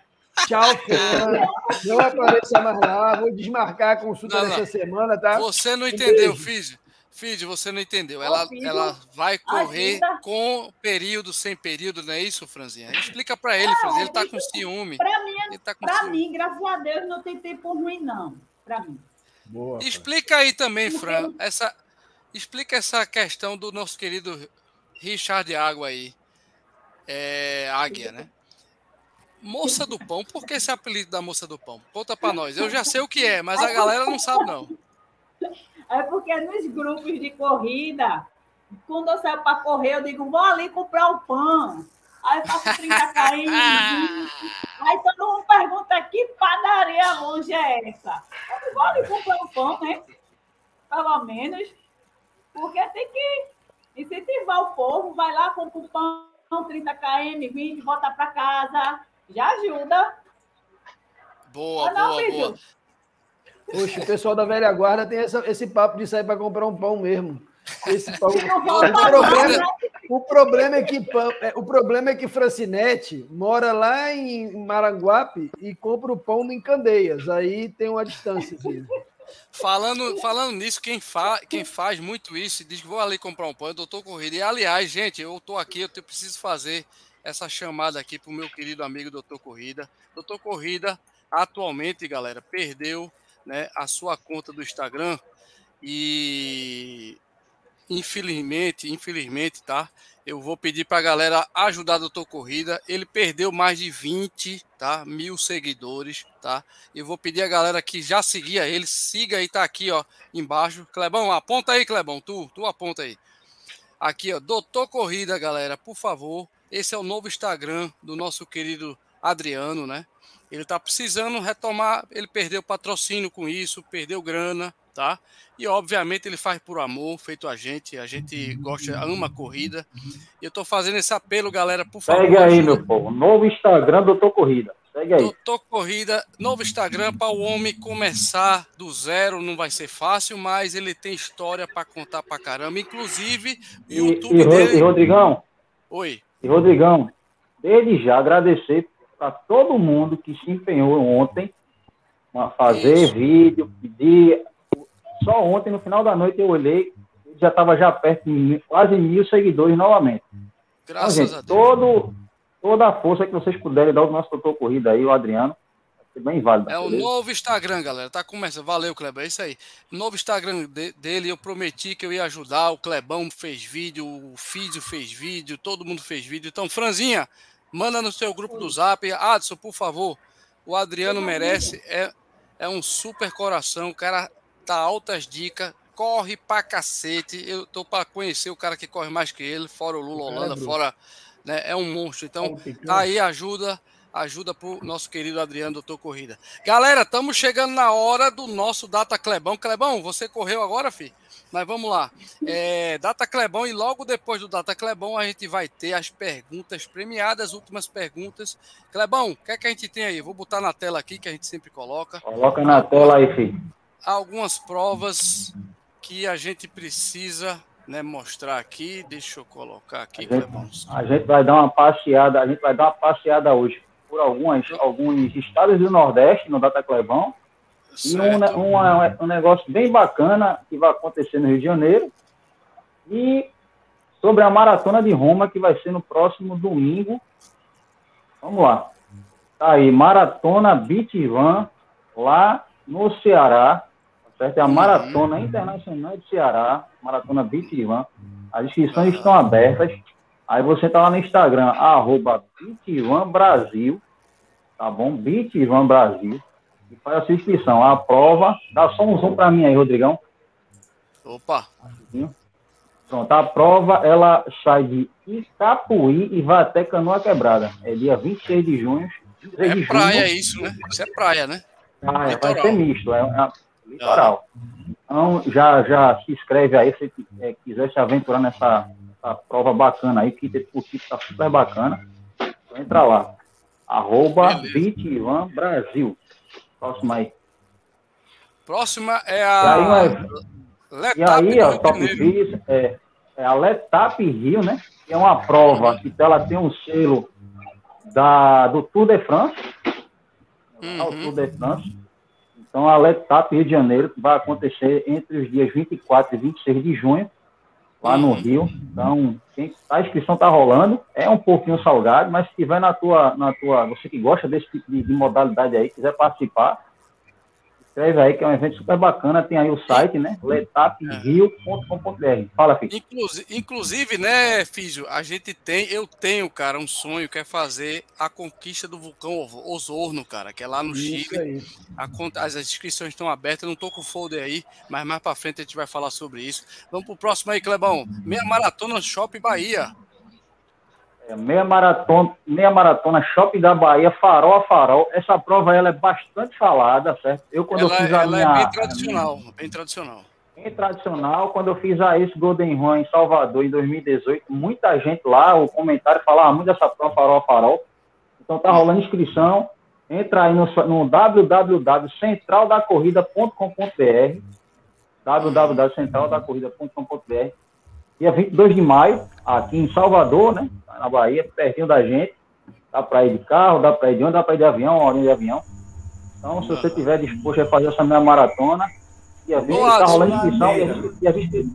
Tchau, Fran. Não apareça mais lá. Vou desmarcar a consulta Não, não. dessa semana, tá? Você não entendeu. Fid. Fid, você não entendeu. Ela, Filho, ela vai correr ajuda. com período, sem período, não é isso, Franzinha? Explica pra ele, Franzinha. Ele tá com ciúme. Para mim, Ele tá com pra ciúme. mim, graças a Deus, não tem tempo ruim, não. Para mim. Boa. Explica aí também, Fran, essa, explica essa questão do nosso querido Richard Água aí. É, Águia, né? Moça do Pão, por que esse apelido da Moça do Pão? Conta pra nós. Eu já sei o que é, mas a galera não sabe, não. É porque nos grupos de corrida, quando eu saio para correr, eu digo, vou ali comprar o pão. Aí eu faço 30 km. Aí todo mundo pergunta, que padaria longe é essa? Eu digo, vou ali comprar o pão, né? Pelo menos. Porque tem que incentivar o povo. Vai lá, compra o pão, 30 km, 20, volta para casa. Já ajuda. Boa, Ah, não, boa, filho. boa. Poxa, o pessoal da velha guarda tem essa- esse papo de sair para comprar um pão mesmo. Esse pão- O problema, o problema é que é, o problema é que Francinete mora lá em Maranguape e compra o pão em Candeias. Aí tem uma distância. assim. Falando, falando nisso, quem, fa, quem faz muito isso diz que vou ali comprar um pão, doutor Corrida. E aliás, gente, eu tô aqui, eu te- preciso fazer essa chamada aqui pro meu querido amigo doutor Corrida. Doutor Corrida, atualmente, galera, perdeu né, a sua conta do Instagram e infelizmente, infelizmente, tá? Eu vou pedir para a galera ajudar doutor Corrida. Ele perdeu mais de 20 tá? mil seguidores, tá? E vou pedir a galera que já seguia ele, siga aí, tá aqui, ó, embaixo. Clebão, aponta aí, Clebão, tu, tu aponta aí. Aqui, ó, Doutor Corrida, galera, por favor. Esse é o novo Instagram do nosso querido Adriano, né? Ele tá precisando retomar, ele perdeu patrocínio com isso, perdeu grana, tá? E obviamente ele faz por amor, feito a gente, a gente gosta, ama a corrida. E eu tô fazendo esse apelo, galera, por favor. Segue aí, meu povo. Novo Instagram, Doutor Corrida. Segue aí. Doutor Corrida, novo Instagram para o homem começar do zero, não vai ser fácil, mas ele tem história para contar para caramba. Inclusive, o E, YouTube e, e dele. Rodrigão, Oi. e Rodrigão, desde já agradecer para todo mundo que se empenhou ontem a fazer Isso. vídeo, pedir. Só ontem, no final da noite, eu olhei, já estava já perto de quase mil seguidores novamente. Então, Graças gente, a Deus. todo, toda a força que vocês puderem dar ao nosso doutor Corrida aí, o Adriano, bem válido. É o beleza? novo Instagram, galera. Tá começando. Valeu, Kleber. É isso aí. Novo Instagram de- dele, eu prometi que eu ia ajudar. O Clebão fez vídeo, o Físio fez vídeo, todo mundo fez vídeo. Então, Franzinha, manda no seu grupo do Zap. Adson, por favor. O Adriano merece. É, é um super coração. O cara tá altas dicas. Corre pra cacete. Eu tô pra conhecer o cara que corre mais que ele, fora o Lula é Holanda, bruto. fora. Né, é um monstro. Então, Tá aí, ajuda, ajuda pro nosso querido Adriano, doutor Corrida. Galera, estamos chegando na hora do nosso Data Clebão. Clebão, você correu agora, fi? Mas vamos lá. É, Data Clebão e logo depois do Data Clebão a gente vai ter as perguntas premiadas, as últimas perguntas. Clebão, o que é que a gente tem aí? Vou botar na tela aqui, que a gente sempre coloca. Coloca na tela aí, filho. Algumas provas que a gente precisa né, mostrar aqui. Deixa eu colocar aqui, A gente- Clebão. A gente vai dar uma passeada, a gente vai dar uma passeada hoje por algumas, alguns estados do Nordeste, no Data Clebão, e um, uma- um negócio bem bacana que vai acontecer no Rio de Janeiro, e sobre a Maratona de Roma, que vai ser no próximo domingo. Vamos lá. Tá aí, Maratona Beach Van, lá no Ceará, tá certo? É a Uhum. Maratona Internacional do Ceará, Maratona Beach Van. As inscrições estão abertas. Aí você tá lá no Instagram, arroba Bitvan Brasil, tá bom? Bitvan Brasil. E faz a sua inscrição. A prova, dá só um zoom para mim aí, Rodrigão. Opa, Pronto, a prova, ela sai de Itapuí e vai até Canoa Quebrada. É dia 26 de junho. 26 é de praia junho. isso, né? Isso é praia, né? Ah, é, vai ser misto, é, é litoral. Então, já, já se inscreve aí, se é, quiser se aventurar nessa, nessa prova bacana aí, que o tipo tá super bacana. Então, entra lá. Arroba Brasil. Próximo aí. Próxima é E a aí, mas- e aí, ó, Rio Top. Vis, é, é a Letap Rio, né? é uma prova que ela tem um selo da, do Tour de France, uhum. Tour de France. Então, a Letap Rio de Janeiro vai acontecer entre os dias 24 e 26 de junho, lá no uhum. Rio. Então, quem, a inscrição está rolando, é um pouquinho salgado, mas se tiver na tua, na tua, você que gosta desse tipo de, de modalidade aí, quiser participar, Escreve aí que é um evento super bacana, tem aí o site, né? letaprio.com.br. Fala, Físio. Inclusive, inclusive, né, Físio, a gente tem, eu tenho, cara, um sonho que é fazer a conquista do vulcão Osorno, cara, que é lá no Isso Chile. A, as inscrições estão abertas, eu não tô com o folder aí, mas mais pra frente a gente vai falar sobre isso. Vamos pro próximo aí, Clebão. Meia Maratona Shopping Bahia. É, meia maratona, meia maratona Shopping da Bahia, farol a farol. Essa prova ela é bastante falada, certo? Eu quando ela, eu fiz a ela é minha, é bem tradicional, minha, bem tradicional. Bem tradicional. Quando eu fiz a Ace Golden Run em Salvador em 2018, muita gente lá, o comentário falava muito dessa prova farol a farol. Então tá rolando inscrição. Entra aí no, no www.centraldacorrida.com.br www.centraldacorrida.com.br dia 22 de maio, aqui em Salvador, né? Na Bahia, pertinho da gente. Dá para ir de carro, dá para ir de onde, dá para ir de avião, uma horinha de avião. Então, se você tiver disposto a fazer essa minha maratona, dia 20 está rolando inscrição, dia 20.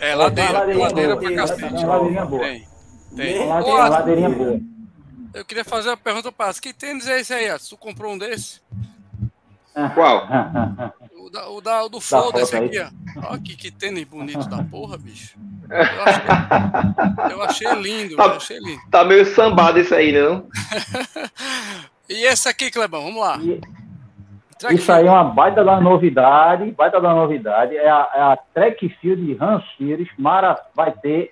É, ladeira, ladeira, ladeira pra cacete. Ladeirinha boa. Tem, tem. Ladeirinha, ladeirinha boa. Eu queria fazer uma pergunta para Que tênis é esse aí, Tu comprou um desse? Qual? O, da, o, da, o do Foda, esse aqui, ó. Olha que, que tênis bonito da porra, bicho. Eu achei, eu achei lindo, tá, achei lindo. Tá meio sambado isso aí, não? e esse aqui, Clebão, vamos lá. E, isso aí é uma baita da novidade, baita da novidade. É a, é a Track Field Hans Series, Mara vai ter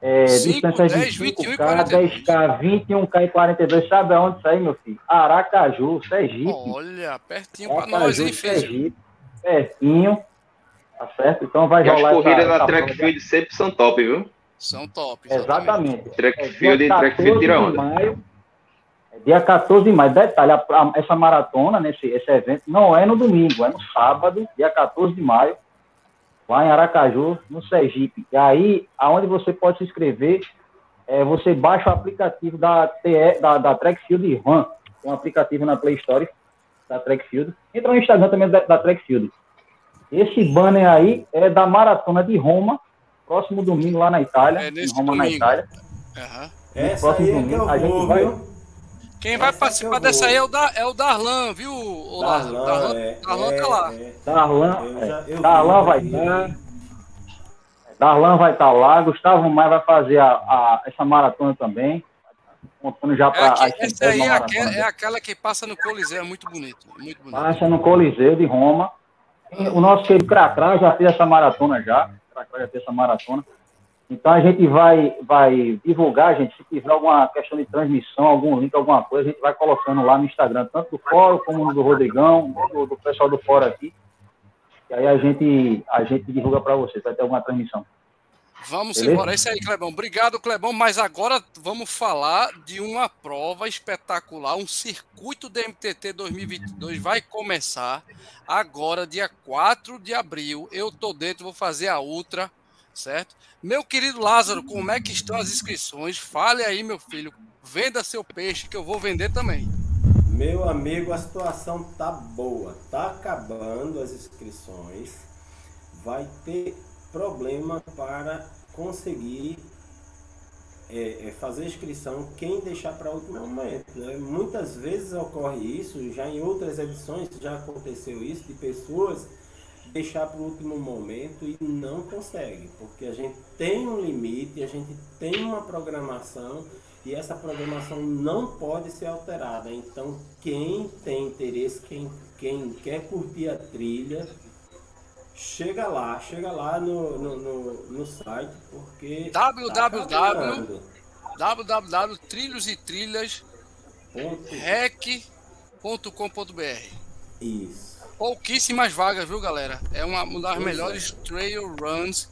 é, 5, distância 10, de 21 K, 10K, 21K e 42. Sabe aonde isso aí, meu filho? Aracaju, Sergipe. Olha, pertinho para nós, hein, Sergipe, pertinho. Tá certo? Então vai e rolar. As corridas da Track Field sempre são top, viu? São top. Exatamente. exatamente. Track é, Field e Track Field tira onda. Maio, é dia 14 de maio. Detalhe, a, a, essa maratona, nesse, esse evento, não é no domingo, é no sábado, dia 14 de maio lá em Aracaju, no Sergipe. E aí, aonde você pode se inscrever, é, você baixa o aplicativo da, TE, da, da Trackfield Run, um aplicativo na Play Store da Trackfield. Entra no Instagram também da, da Trackfield. Esse banner aí é da Maratona de Roma, próximo domingo lá na Itália, é em Roma, domingo. na Itália. Uhum. Essa próximo aí é domingo, a gente vai... Quem vai participar dessa aí é o, da, é o Darlan, viu, o Darlan? Darlan, é, Darlan tá lá. É, Darlan, é, Darlan vai estar. Darlan vai estar lá. Gustavo Maia vai fazer a, a, essa maratona também. Contando já para. É essa aí é aquela, é aquela, que passa no Coliseu, é muito bonito. Muito bonito. Passa no Coliseu de Roma. O nosso querido Cracrá já fez essa maratona já. Cracrá já fez essa maratona. Então a gente vai, vai divulgar, gente, se tiver alguma questão de transmissão, algum link, alguma coisa, a gente vai colocando lá no Instagram, tanto do fórum como do Rodrigão, do, do pessoal do fórum aqui. E aí a gente, a gente divulga para vocês, vai ter alguma transmissão. Vamos Beleza? embora, é isso aí, Clebão. Obrigado, Clebão. Mas agora vamos falar de uma prova espetacular, um circuito do MTT 2022 vai começar agora, dia 4 de abril. Eu tô dentro, vou fazer a Ultra certo? Meu querido Lázaro, como é que estão as inscrições? Fale aí, meu filho. Venda seu peixe que eu vou vender também. Meu amigo, a situação tá boa. Tá acabando as inscrições. Vai ter problema para conseguir é, é, fazer inscrição quem deixar para último momento. Né? Muitas vezes ocorre isso, já em outras edições já aconteceu isso, de pessoas deixar para o último momento e não consegue, porque a gente tem um limite, a gente tem uma programação e essa programação não pode ser alterada. Então, quem tem interesse, quem, quem quer curtir a trilha, chega lá, chega lá no, no, no, no site, porque. www. Tá www trilhos e trilhas rec.com.br Isso pouquíssimas vagas, viu, galera? É uma, uma das pois melhores é. trail runs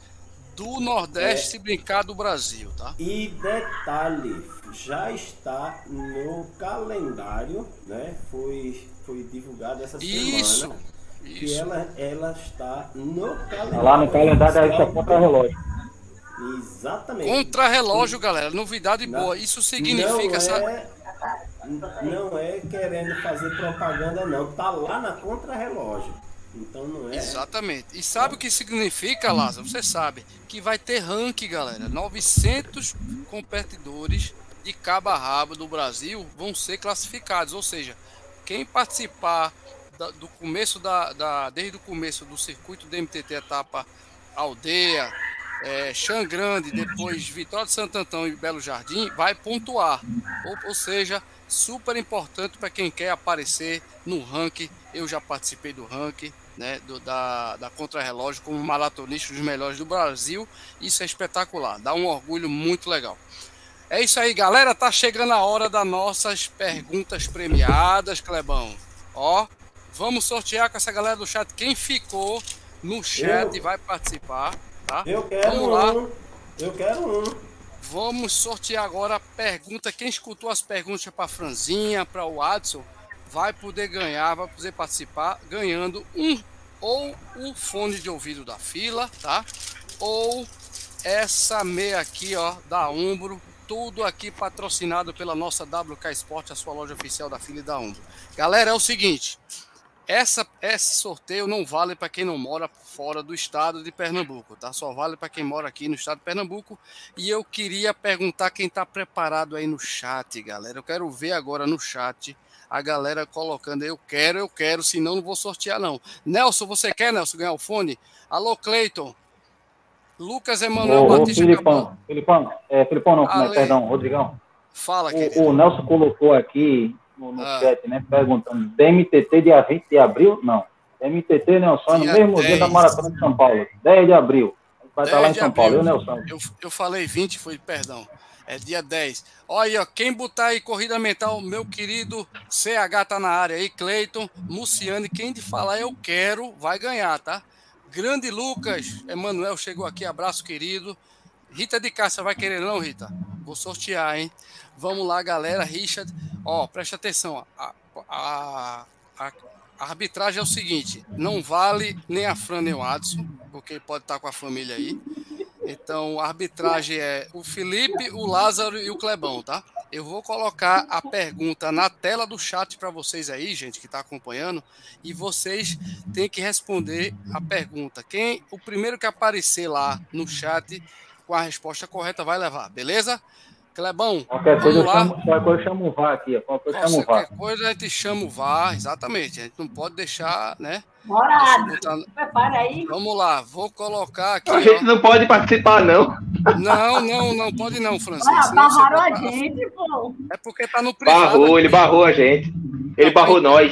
do Nordeste, é. se brincar, do Brasil, tá? E detalhe, já está no calendário, né? Foi, foi divulgado essa isso, semana. Isso. Que ela, ela está no calendário. Lá no calendário da contra relógio. Exatamente. Contra-relógio, galera. Novidade Não- boa. Isso significa, não sabe? é, não é querendo fazer propaganda, não. Tá lá na contra-relógio. Então não é. Exatamente. E sabe o que significa, Lázaro? Você sabe que vai ter ranking, galera. 900 competidores de cabo a rabo do Brasil vão ser classificados. Ou seja, quem participar da- do começo da, da- desde o começo do circuito do MTT etapa Aldeia, é, Xan Grande, depois Vitória de Santo Antão e Belo Jardim, vai pontuar. Ou, ou seja, super importante para quem quer aparecer no ranking. Eu já participei do ranking, né, do, da, da Contra-Relógio como maratonista dos melhores do Brasil. Isso é espetacular, dá um orgulho muito legal. É isso aí, galera. Tá chegando a hora das nossas perguntas premiadas, Clebão. Ó, vamos sortear com essa galera do chat. Quem ficou no chat Eu. vai participar, tá? Eu quero Vamos lá. um. Eu quero um. Vamos sortear agora a pergunta. Quem escutou as perguntas para Franzinha, para o Adson, vai poder ganhar, vai poder participar ganhando um ou o fone de ouvido da fila, tá? Ou essa meia aqui, ó, da Umbro, tudo aqui patrocinado pela nossa WK Sport, a sua loja oficial da fila e da Umbro. Galera, é o seguinte, essa, esse sorteio não vale para quem não mora fora do estado de Pernambuco, tá? Só vale para quem mora aqui no estado de Pernambuco. E eu queria perguntar quem está preparado aí no chat, galera. Eu quero ver agora no chat a galera colocando eu quero, eu quero, senão não vou sortear não. Nelson, você quer, Nelson, ganhar o fone? Alô, Cleiton. Lucas Emanuel Ô, ô, Batista Cabral. Filipão, Filipão, é, Filipão não, Ale. perdão, Rodrigão. Fala. O, o Nelson colocou aqui no, no Ah. chat, né, perguntando, DMTT dia 20 de abril? Não. DMTT, Nelson, é no Dia mesmo dia 10. da Maratona de São Paulo, 10 de abril. Vai estar lá 10 em de São Paulo, eu, abril. Nelson. Eu, eu falei 20, foi, perdão. É dia 10. Olha quem botar aí corrida mental, meu querido CH tá na área aí, Cleiton, Luciane, quem de falar eu quero, vai ganhar, tá? Grande Lucas, Emanuel chegou aqui, abraço querido. Rita de Cássia vai querer não, Rita? Vou sortear, hein? Vamos lá, galera. Richard, ó, presta atenção. A, a, a, a arbitragem é o seguinte: não vale nem a Fran nem o Adson, porque pode estar com a família aí. Então, a arbitragem é o Felipe, o Lázaro e o Clebão, tá? Eu vou colocar a pergunta na tela do chat para vocês aí, gente, que está acompanhando, e vocês têm que responder a pergunta. Quem o primeiro que aparecer lá no chat com a resposta correta vai levar, beleza? Clebão, Qualquer coisa, lá. chamo, qualquer coisa eu chamo o VAR aqui, qualquer coisa eu chamo o VAR. Qualquer coisa a gente chama o VAR, exatamente. A gente não pode deixar, né? Bora, botar- Prepara aí. Vamos lá, vou colocar aqui. A gente ó. não pode participar, não. Não, não, não pode não, Francisco. Você barraram a gente, pô. É porque tá no privado. Barrou, ele barrou a gente. Ele barrou nós.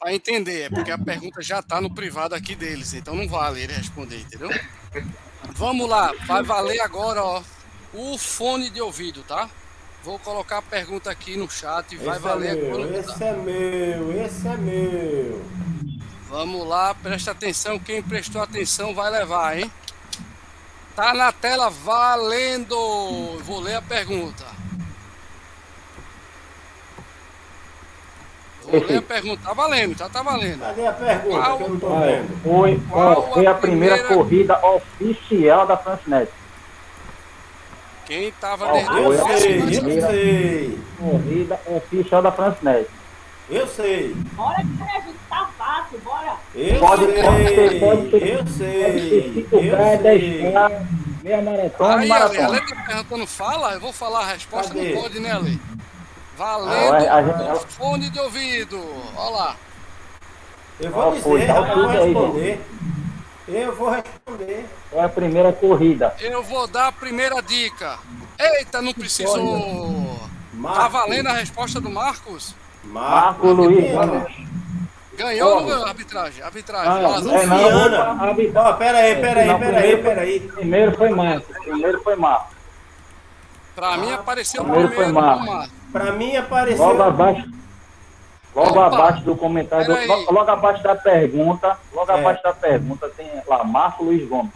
Para entender, é porque a pergunta já tá no privado aqui deles, então não vale ele responder, entendeu? Vamos lá, vai valer agora, ó, o fone de ouvido, tá? Vou colocar a pergunta aqui no chat e vai esse valer é agora. meu, esse é meu, esse é meu. Vamos lá, presta atenção, quem prestou atenção vai levar, hein? Tá na tela valendo. Vou ler a pergunta. Vou ler a pergunta. Tá valendo, já tá valendo. Cadê a pergunta que eu não tô vendo? Foi, Qual ó, foi a a primeira, primeira- corrida oficial da Francinet. Quem tava foi Eu a sei, eu primeira. sei. Corrida oficial da Francinet. Eu sei. Bora que a gente tá fácil, bora. Eu Pode, sei. pode ser, pode ser. Eu sei. 5K, Eu 10K, sei. meia maratona Aí, Ale, maratona. Ale tá perguntando, fala, eu vou falar a resposta, Cadê? não pode, né, Ale? Ah, Valendo a gente- o fone de ouvido. Olha lá. Eu vou foi, dizer, dá eu vou aí, responder. Eu vou responder. Foi a primeira corrida. Eu vou dar a primeira dica. Eita, não precisou. Marco. Tá valendo a resposta do Marcos? Marco Luiz Luciana. Gomes. Ganhou ou não Corre. ganhou a arbitragem? Arbitragem. Ah, é, não, a- a- Ó, pera aí, pera aí, pera aí, primeiro pera foi- aí. Primeiro foi Marco. Primeiro foi Marco. Pra mim apareceu Primeiro primeiro foi Marcos. Pra mim apareceu. Logo abaixo. Logo Opa. abaixo do comentário, logo, logo abaixo da pergunta, logo É. abaixo da pergunta tem lá Marco Luiz Gomes.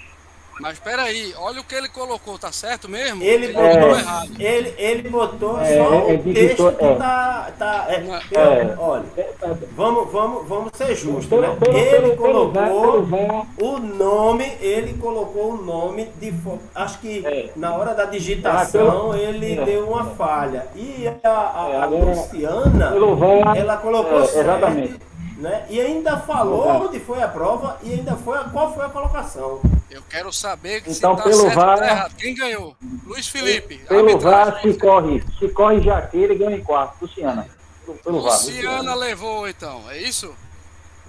Mas peraí, olha o que ele colocou, tá certo mesmo? Ele Ele botou, colocou errado. ele, ele botou É, só é, o texto que é. tá. tá é, eu- é. Olha, vamos, vamos, vamos ser justos, Pelo, né? pelo, Ele pelo, pelo, colocou o nome, ele colocou o nome de. Acho que É. na hora da digitação Ah, pelo- ele é. deu uma falha. E a, a- É, a agora, Luciana, ela colocou é, certo, exatamente. né? E ainda falou onde foi a prova e ainda foi a, qual foi a colocação. Eu quero saber Então, se tá pelo certo ou VAR- tá errado. Quem ganhou? Luiz Felipe. Pelo arbitragem. VAR, se corre. Se corre Jaqueira e ganha em quarto. Luciana. Pelo, VAR. Luciana levou, então. É isso?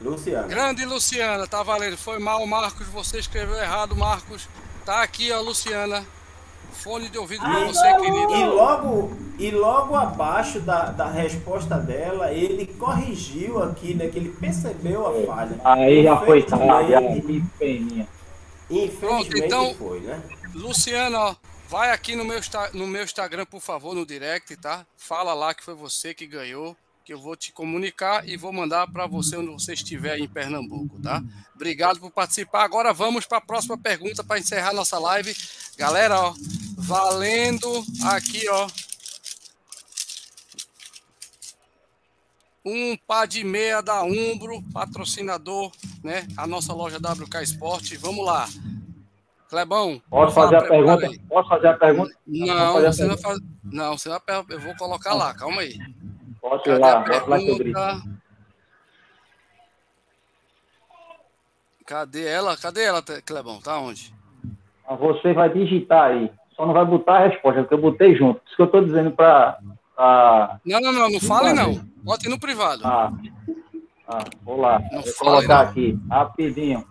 Luciana. Grande Luciana, tá valendo. Foi mal, Marcos. Você escreveu errado, Marcos. Tá aqui, ó, Luciana. Fone de ouvido pra você, E querida. logo, e logo abaixo da, da resposta dela, ele corrigiu aqui, né? Que ele percebeu a falha. Aí já foi tarde. Aí, que peninha. Infelizmente Pronto, então- foi, né? Luciana, ó, vai aqui no meu, no meu Instagram, por favor, no direct, tá? Fala lá que foi você que ganhou, que eu vou te comunicar e vou mandar para você onde você estiver aí em Pernambuco, tá? Obrigado por participar. Agora vamos para a próxima pergunta para encerrar nossa live. Galera, ó, valendo aqui, ó. Um par de meia da Umbro, patrocinador, né? A nossa loja WK Esporte. Vamos lá. Clebão. Posso fazer a pergunta? aí. Posso fazer a pergunta? Não, você pergunta. fazer. Não, você per- Eu vou colocar lá, calma aí. Posso ir lá, a posso lá que eu grito. Cadê ela? Cadê ela, Clebão? Tá onde? Você vai digitar aí. Só não vai botar a resposta, porque eu botei junto. Por isso que eu estou dizendo para. Pra... Não, não, não, não fale não. Bote no privado. Ah, ah, vou lá. Não Vou fale, colocar não. aqui, rapidinho.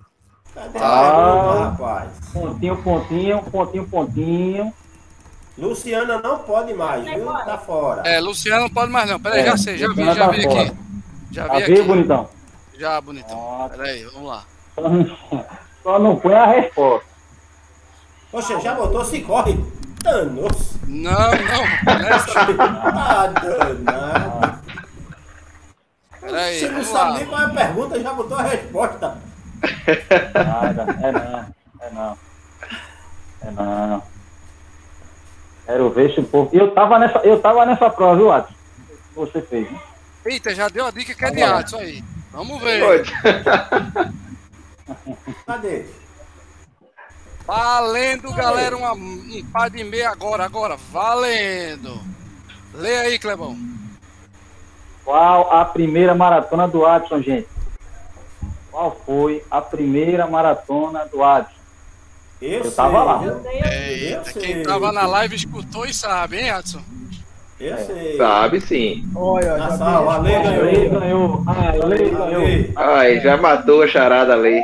Cadê Ah. rapaz? Pontinho, pontinho, pontinho, pontinho. Luciana não pode mais, viu? Tá fora. É, Luciano não pode mais não. Peraí, É, já sei, já vi, já tá vi fora. aqui. Já Tá vi aqui. bonitão? Já, bonitão. Ó, Peraí, vamos lá. Só não, só não põe a resposta. Poxa, já botou se corre. Danos. Não, não. Essa, Ah, danado. peraí, Você não sabe lá. nem qual é a pergunta, já botou a resposta. Nada, é não, é não. É não. Quero ver se o povo. Eu tava nessa, eu tava nessa prova, viu, Adson? Que Você fez, né? Eita, já deu a dica que é de. Adson aí. Vamos ver. Cadê? Valendo, galera, uma, um par de meia agora, agora, valendo. Lê aí, Clebão. Qual a primeira maratona do Adson, gente? Qual foi a primeira maratona do Adson? Eu, Eu tava lá. viu? Eita, sei. quem tava na live escutou e sabe, hein, Adson? Eu sei. Sabe sim. Olha, já sala, vi a Ale resposta. Ale ganhou. Ah, Ale ganhou. Ale. Ai, já matou a charada ali.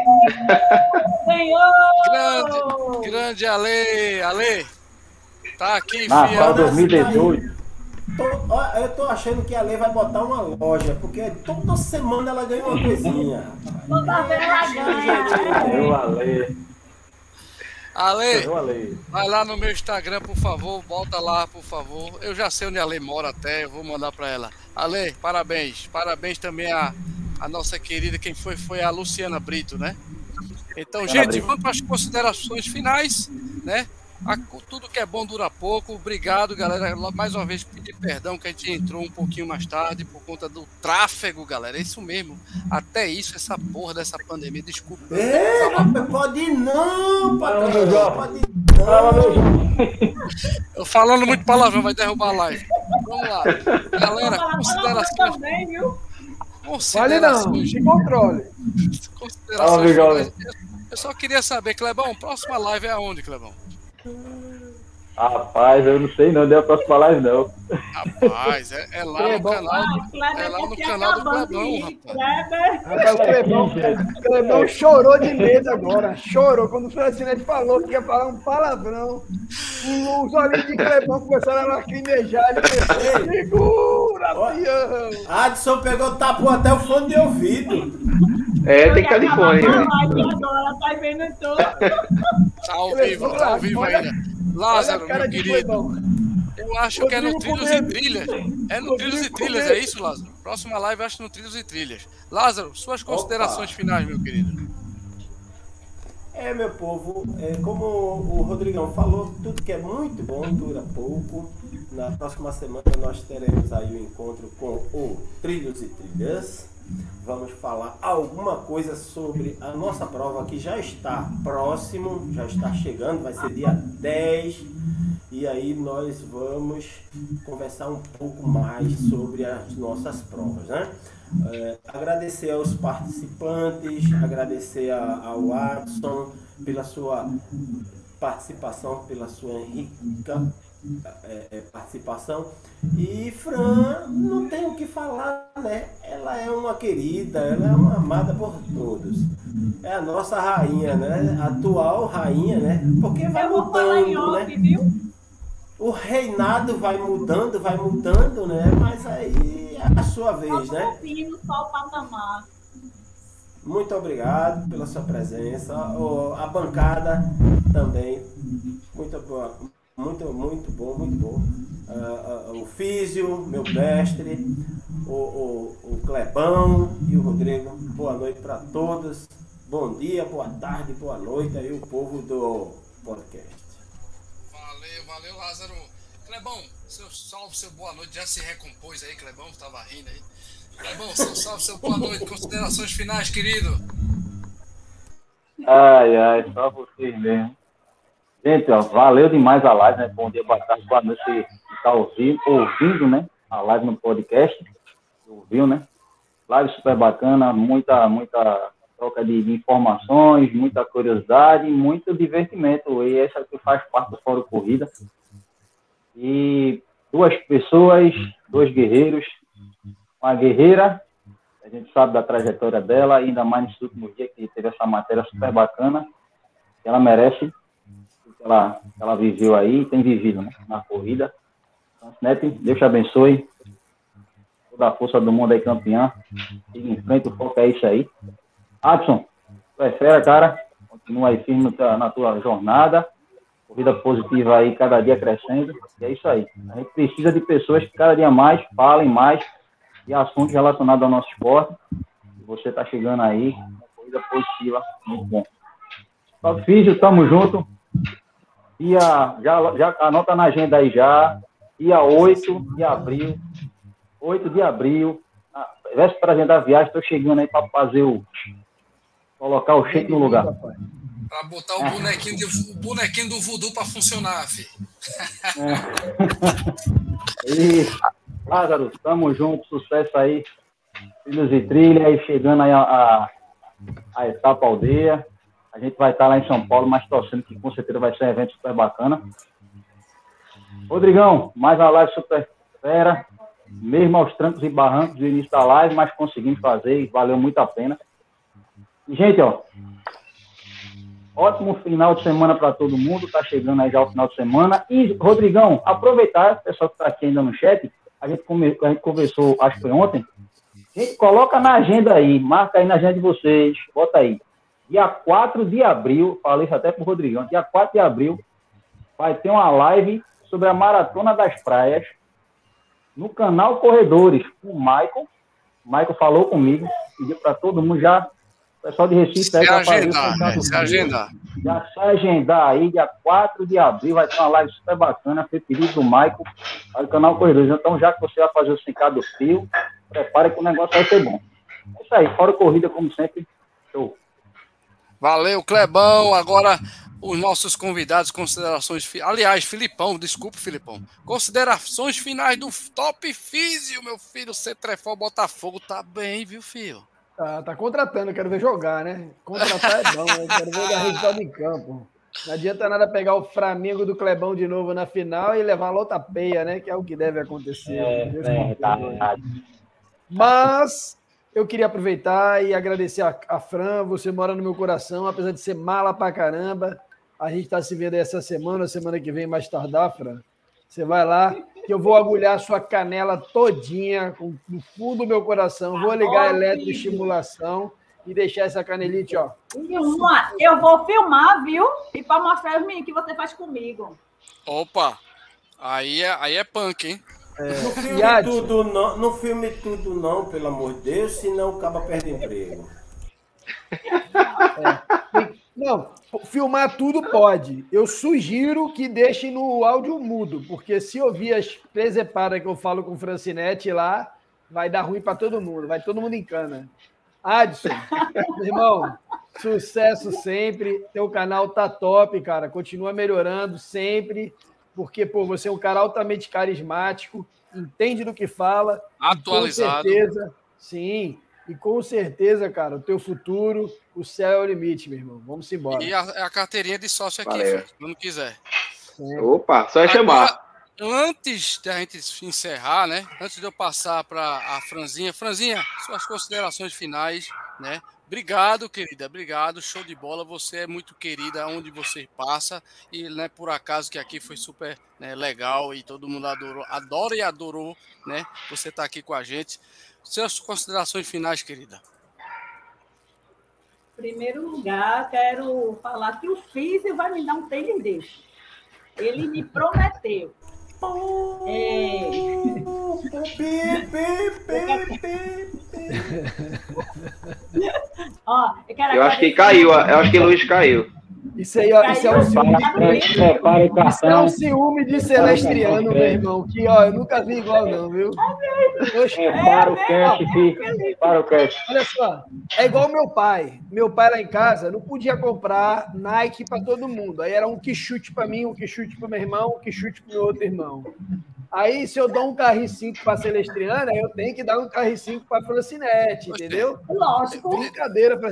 Senhor! Grande, grande Ale, Ale. Tá aqui, Na fiel. FAO 2018. Tô, eu tô achando que a Lei vai botar uma loja, porque toda semana ela ganha uma coisinha. Toda vez ela ganha. Ganhou Ale. Ale, vai lá no meu Instagram, por favor, volta lá, por favor. Eu já sei onde a Ale mora até, eu vou mandar pra ela. Ale, parabéns. Parabéns também a, a nossa querida, quem foi, foi a Luciana Brito, né? Então, Luciana gente, Brito. vamos para as considerações finais, né? A- tudo que é bom dura pouco. Obrigado, galera. Mais uma vez pedir perdão que a gente entrou um pouquinho mais tarde por conta do tráfego, galera. É isso mesmo. Até isso, essa porra dessa pandemia. Desculpa. É, rapaz, pode não, patrão. Pode não. falando muito palavrão, vai derrubar a live. Vamos lá. Galera, considerações. também, viu? Vale não, Considerações. se controle. Considerações. Eu só queria saber, Clebão, próxima live é aonde, Clebão? Good. Rapaz, eu não sei não, deu a próxima live não. Rapaz, é, é lá no Clebão. canal. Ah, Kleber É lá no se canal do acabando Clebão, rapaz. Kleber. Rapaz, o Clebão, o Clebão chorou de medo agora. Chorou. Quando o Francinete falou que ia falar um palavrão, os olhinhos de Clebão começaram a lacrimejar. Ele pensou, segura, peão. Adson pegou, tapou até o fone de ouvido. É, tem que estar de Acabar fone, com a né? tá vendo tudo? Tá ao vivo, tá ao vivo ainda. Lázaro, meu querido, eu acho que é no Rodrigo Trilhos e. Trilhas. É no Rodrigo Trilhos e Trilhas, é isso, Lázaro? Próxima live eu acho no Trilhos e Trilhas. Lázaro, suas considerações finais, meu querido. É, meu povo, é, como o Rodrigão falou, tudo que é muito bom dura pouco. Na próxima semana nós teremos aí o um encontro com o Trilhos e Trilhas. Vamos falar alguma coisa sobre a nossa prova que já está próximo, já está chegando, vai ser dia 10. E aí nós vamos conversar um pouco mais sobre as nossas provas, né? É, agradecer aos participantes, agradecer a, ao Watson pela sua participação, pela sua rica é, é, participação. E Fran, não tem o que falar, né? Ela é uma querida, ela é uma amada por todos. É a nossa rainha, né? Atual rainha, né? Porque vai mudando, né? O reinado vai mudando, vai mudando, né? Mas aí é a sua vez, né? Só o patamar. Muito obrigado pela sua presença. A bancada também. Muito boa. Muito, muito bom, muito bom. Uh, uh, o Físio, meu mestre, o, o, o Clebão e o Rodrigo. Boa noite para todos. Bom dia, boa tarde, boa noite aí, o povo do podcast. Valeu, valeu, Lázaro. Clebão, seu salve, seu boa noite. Já se recompôs aí, Clebão? Tava rindo aí. Clebão, seu salve, seu boa noite. Considerações finais, querido. Ai, ai, só vocês mesmo. Gente, ó, valeu demais a live, né? Bom dia, boa tarde, boa noite. Está ouvindo, ouvindo, né? A live no podcast. Ouviu, né? Live super bacana, muita, muita troca de, de informações, muita curiosidade, muito divertimento. E essa que faz parte do Fórum Corrida. E duas pessoas, dois guerreiros, uma guerreira, a gente sabe da trajetória dela, ainda mais nesse último dia que teve essa matéria super bacana, ela merece ela, ela viveu aí, tem vivido né, na corrida. Então, Snap, Deus te abençoe. Toda a força do mundo aí, campeã. Siga em frente, o foco é isso aí. Adson, tu é fera, cara. Continua aí firme na tua jornada. Corrida positiva aí, cada dia crescendo. E é isso aí. A gente precisa de pessoas que cada dia mais falem mais de assuntos relacionados ao nosso esporte. E você está chegando aí, corrida positiva, muito bom. Só Físio, tamo junto dia, já, já anota na agenda aí já, dia 8 de abril, 8 de abril, véspera da viagem, estou chegando aí para fazer o. colocar o shake no lugar. Para botar o bonequinho, de, o bonequinho do voodoo para funcionar, filho. É. E, Lázaro, tamo junto, sucesso aí. Filhos e trilha, aí chegando aí a, a, a etapa aldeia. A gente vai estar lá em São Paulo, mas torcendo que com certeza vai ser um evento super bacana. Rodrigão, mais uma live super fera, mesmo aos trancos e barrancos do início da live, mas conseguimos fazer e valeu muito a pena. E, gente, ó, ótimo final de semana para todo mundo, tá chegando aí já o final de semana. E, Rodrigão, aproveitar, o pessoal que está aqui ainda no chat, a gente, come, a gente conversou, acho que foi ontem, gente, coloca na agenda aí, marca aí na agenda de vocês, bota aí, Dia 4 de abril, falei isso até pro Rodrigão, dia 4 de abril, vai ter uma live sobre a Maratona das Praias no canal Corredores, com o Michael. O Michael falou comigo, pediu para todo mundo já, o pessoal de Recife aí, se agendar, né? se agendar. Já se agendar aí, dia 4 de abril, vai ter uma live super bacana, foi pedido do Michael, para o canal Corredores. Então, já que você vai fazer o 5 do fio, prepare que o negócio vai ser bom. É isso aí, fora corrida, como sempre, show. Valeu, Clebão. Agora os nossos convidados, considerações. Aliás, Filipão, desculpe, Filipão. Considerações finais do Top Físio, meu filho. Cetrefol Botafogo tá bem, viu, filho? Tá, tá contratando, quero ver jogar, né? Contratar é bom, né? quero ver dar resultado em campo. Não adianta nada pegar o Flamengo do Clebão de novo na final e levar a lota peia, né? Que é o que deve acontecer. É, é, tá. Mas eu queria aproveitar e agradecer a, a Fran, você mora no meu coração, apesar de ser mala pra caramba. A gente está se vendo essa semana, semana que vem mais tardar, Fran. Você vai lá, que eu vou agulhar sua canela todinha com, no fundo do meu coração. Vou ligar a eletroestimulação e deixar essa canelite, ó. Eu vou filmar, viu? E para mostrar os meninos que você faz comigo. Opa! Aí é, aí é punk, hein? É, não filme tudo não, não filme tudo não, pelo amor de Deus, senão acaba perdendo emprego. É. Não, filmar tudo pode. Eu sugiro que deixem no áudio mudo, porque se ouvir as presepadas que eu falo com o Francinete lá, vai dar ruim para todo mundo, vai todo mundo em cana. Adson, irmão, sucesso sempre. Teu canal tá top, cara. Continua melhorando sempre, porque pô, você é um cara altamente carismático, entende do que fala. Atualizado. Com certeza, sim. E com certeza, cara, o teu futuro, o céu é o limite, meu irmão. Vamos embora. E a, a carteirinha de sócio aqui, Valeu. quando quiser. Opa, só é chamar. Antes da gente encerrar, né? Antes de eu passar para a Franzinha, Franzinha, suas considerações finais, né? Obrigado, querida, obrigado, show de bola. Você é muito querida onde você passa e, né, por acaso que aqui foi super né, legal e todo mundo adorou, adora e adorou, né? Você tá aqui com a gente. Suas considerações finais, querida. Em primeiro lugar, quero falar que o Físio vai me dar um tênis desse. Ele me prometeu. É, Pi, pi, pi, pi, ó, eu, quero Eu acho que caiu, eu acho que Luiz caiu. Isso aí, ó, isso é um ciúme. O Isso é um ciúme de celestriano, meu irmão. Que, ó, eu nunca vi igual, não, viu? Oxe, Prepara o cash, filho. Prepara o cash. Olha só, é igual meu pai. Meu pai lá em casa não podia comprar Nike para todo mundo. Aí era um que chute para mim, um que chute para meu irmão, um que chute para meu outro irmão. Aí, se eu dou um carrinho 5 para Celestriana, eu tenho que dar um carrinho 5 para Francinete, entendeu? Lógico. Brincadeira. Pra...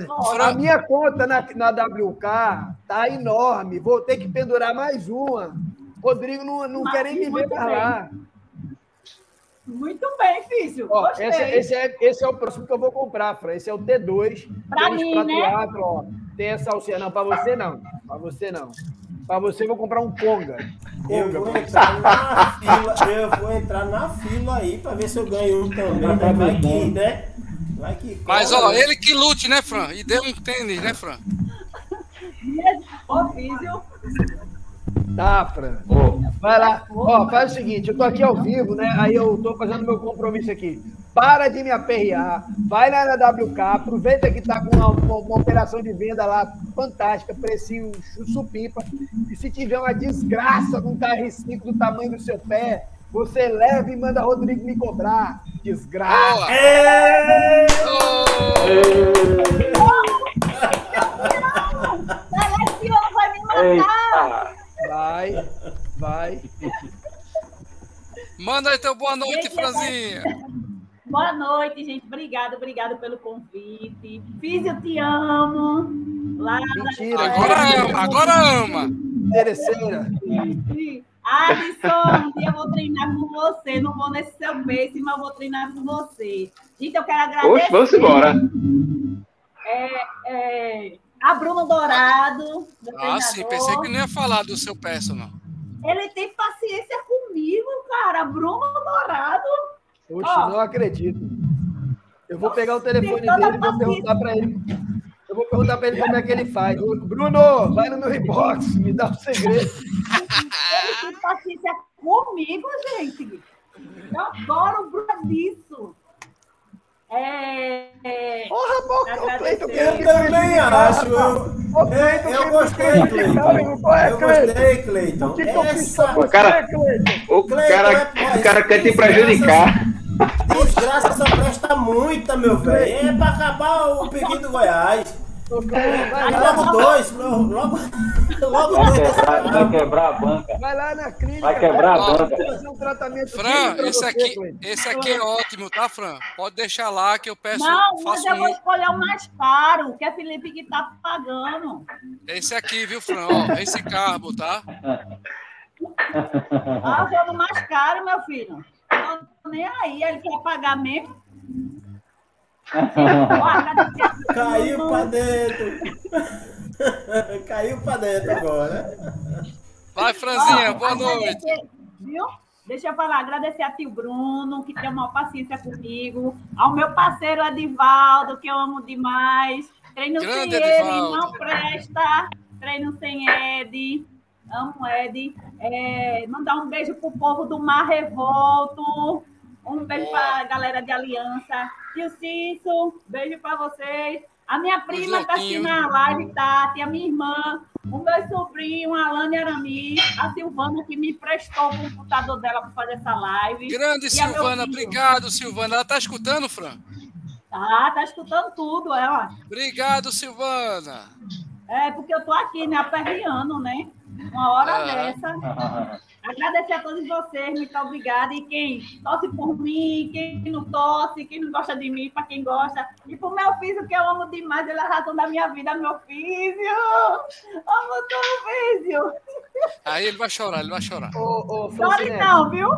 A minha conta na, na WK tá enorme. Vou ter que pendurar mais uma. Rodrigo não, não Mas quer nem me ver bem. lá. Muito bem, Físio. Ó, Gostei. esse, esse é, esse é o próximo que eu vou comprar, Fran. Esse é o T2. Pra tênis mim, pra né? teatro, ó. Tem essa alcinha. Não, pra você não. Pra você não. Pra você eu vou comprar um Conga. Eu vou entrar na fila, eu vou entrar na fila aí pra ver se eu ganho um também, né? Vai que, né? Vai que. Mas, ó, ele que lute, né, Fran? E dê um tênis, né, Fran? Físio. Tá, Fran. Vai lá. Ó, faz o seguinte, eu tô aqui ao vivo, né? Aí eu tô fazendo meu compromisso aqui. Para de me aperrear, vai lá na WK, aproveita que tá com uma, uma- uma operação de venda lá fantástica, precinho supimpa. E se tiver uma desgraça de um carro 5 do tamanho do seu pé, você leva e manda Rodrigo me cobrar. Desgraça. Boa! Ê! Ô, Seleciona, vai me matar. Vai, vai. Manda aí teu boa noite, Gente, Franzinha. Boa noite, gente. Obrigada, obrigada pelo convite. Físio, te amo. Lá Mentira. Agora ama, agora ama. Interesseira. Alisson, um dia eu vou treinar com você. Não vou nesse seu pace, mas eu vou treinar com você. Gente, eu quero agradecer. Oxe, vamos embora. É, é, a Bruno Dourado, Ah, sim, pensei que não ia falar do seu personal. Ele tem paciência comigo, cara. Bruno Dourado. Oxe, Ó. não acredito. Eu vou pegar o telefone dele e vou perguntar para ele. Eu vou perguntar para ele como é que ele faz. Bruno, vai no meu inbox, me dá um segredo. Ele tem paciência comigo, gente. Eu adoro o Bruno disso. É, é, Porra, boca, o. Cleiton Eu me também prejudicar, acho. Eu, Cleiton eu, gostei, é, Cleiton. Eu Cleiton? gostei, Cleiton. O Essa você, cara- Cleiton? O cara, é- o cara quer te prejudicar. desgraça só presta muita, meu velho. É pra acabar o piquinho do Goiás. Vai lá, logo dois, logo, logo, logo Vai dois. quebrar, vai quebrar a banca. vai lá na clínica. Vai quebrar a banca. Vou fazer um tratamento Fran, esse você, aqui, esse aqui é ótimo, tá, Fran? Pode deixar lá que eu peço, não, mas eu vou muito. escolher o mais caro, que é Felipe que tá pagando. Esse aqui, viu, Fran? Ó, esse carbo, tá? Ah, eu vou no mais caro, meu filho. Não tô nem aí, ele quer pagar mesmo. Caiu pra dentro. Caiu pra dentro agora. Vai, Franzinha, boa noite. Viu? Deixa eu falar, agradecer a tio Bruno, que tem uma paciência comigo, ao meu parceiro Adivaldo, que eu amo demais. Treino Grande sem ele, Edivaldo. não presta. Treino sem Ed. Amo Ed. É, mandar um beijo pro povo do Mar Revolto. Um beijo para a galera de Aliança. Tio Cício, beijo para vocês. A minha prima está assistindo a live, Tati, a minha irmã, o meu sobrinho, a Alane Aramis, a Silvana, que me prestou o computador dela para fazer essa live. Grande Silvana, obrigado, Silvana. Ela está escutando, Fran? Tá, tá escutando tudo, ela. Obrigado, Silvana. É, porque eu tô aqui, né, aperreando, né? Uma hora ah. dessa. Agradecer a todos vocês, muito obrigada. E quem torce por mim, quem não torce, quem não gosta de mim, para quem gosta. E pro meu filho, que eu amo demais, ele é a razão da minha vida, meu filho. Amo teu filho. Aí ele vai chorar, ele vai chorar. Ô, ô, Chore não, viu?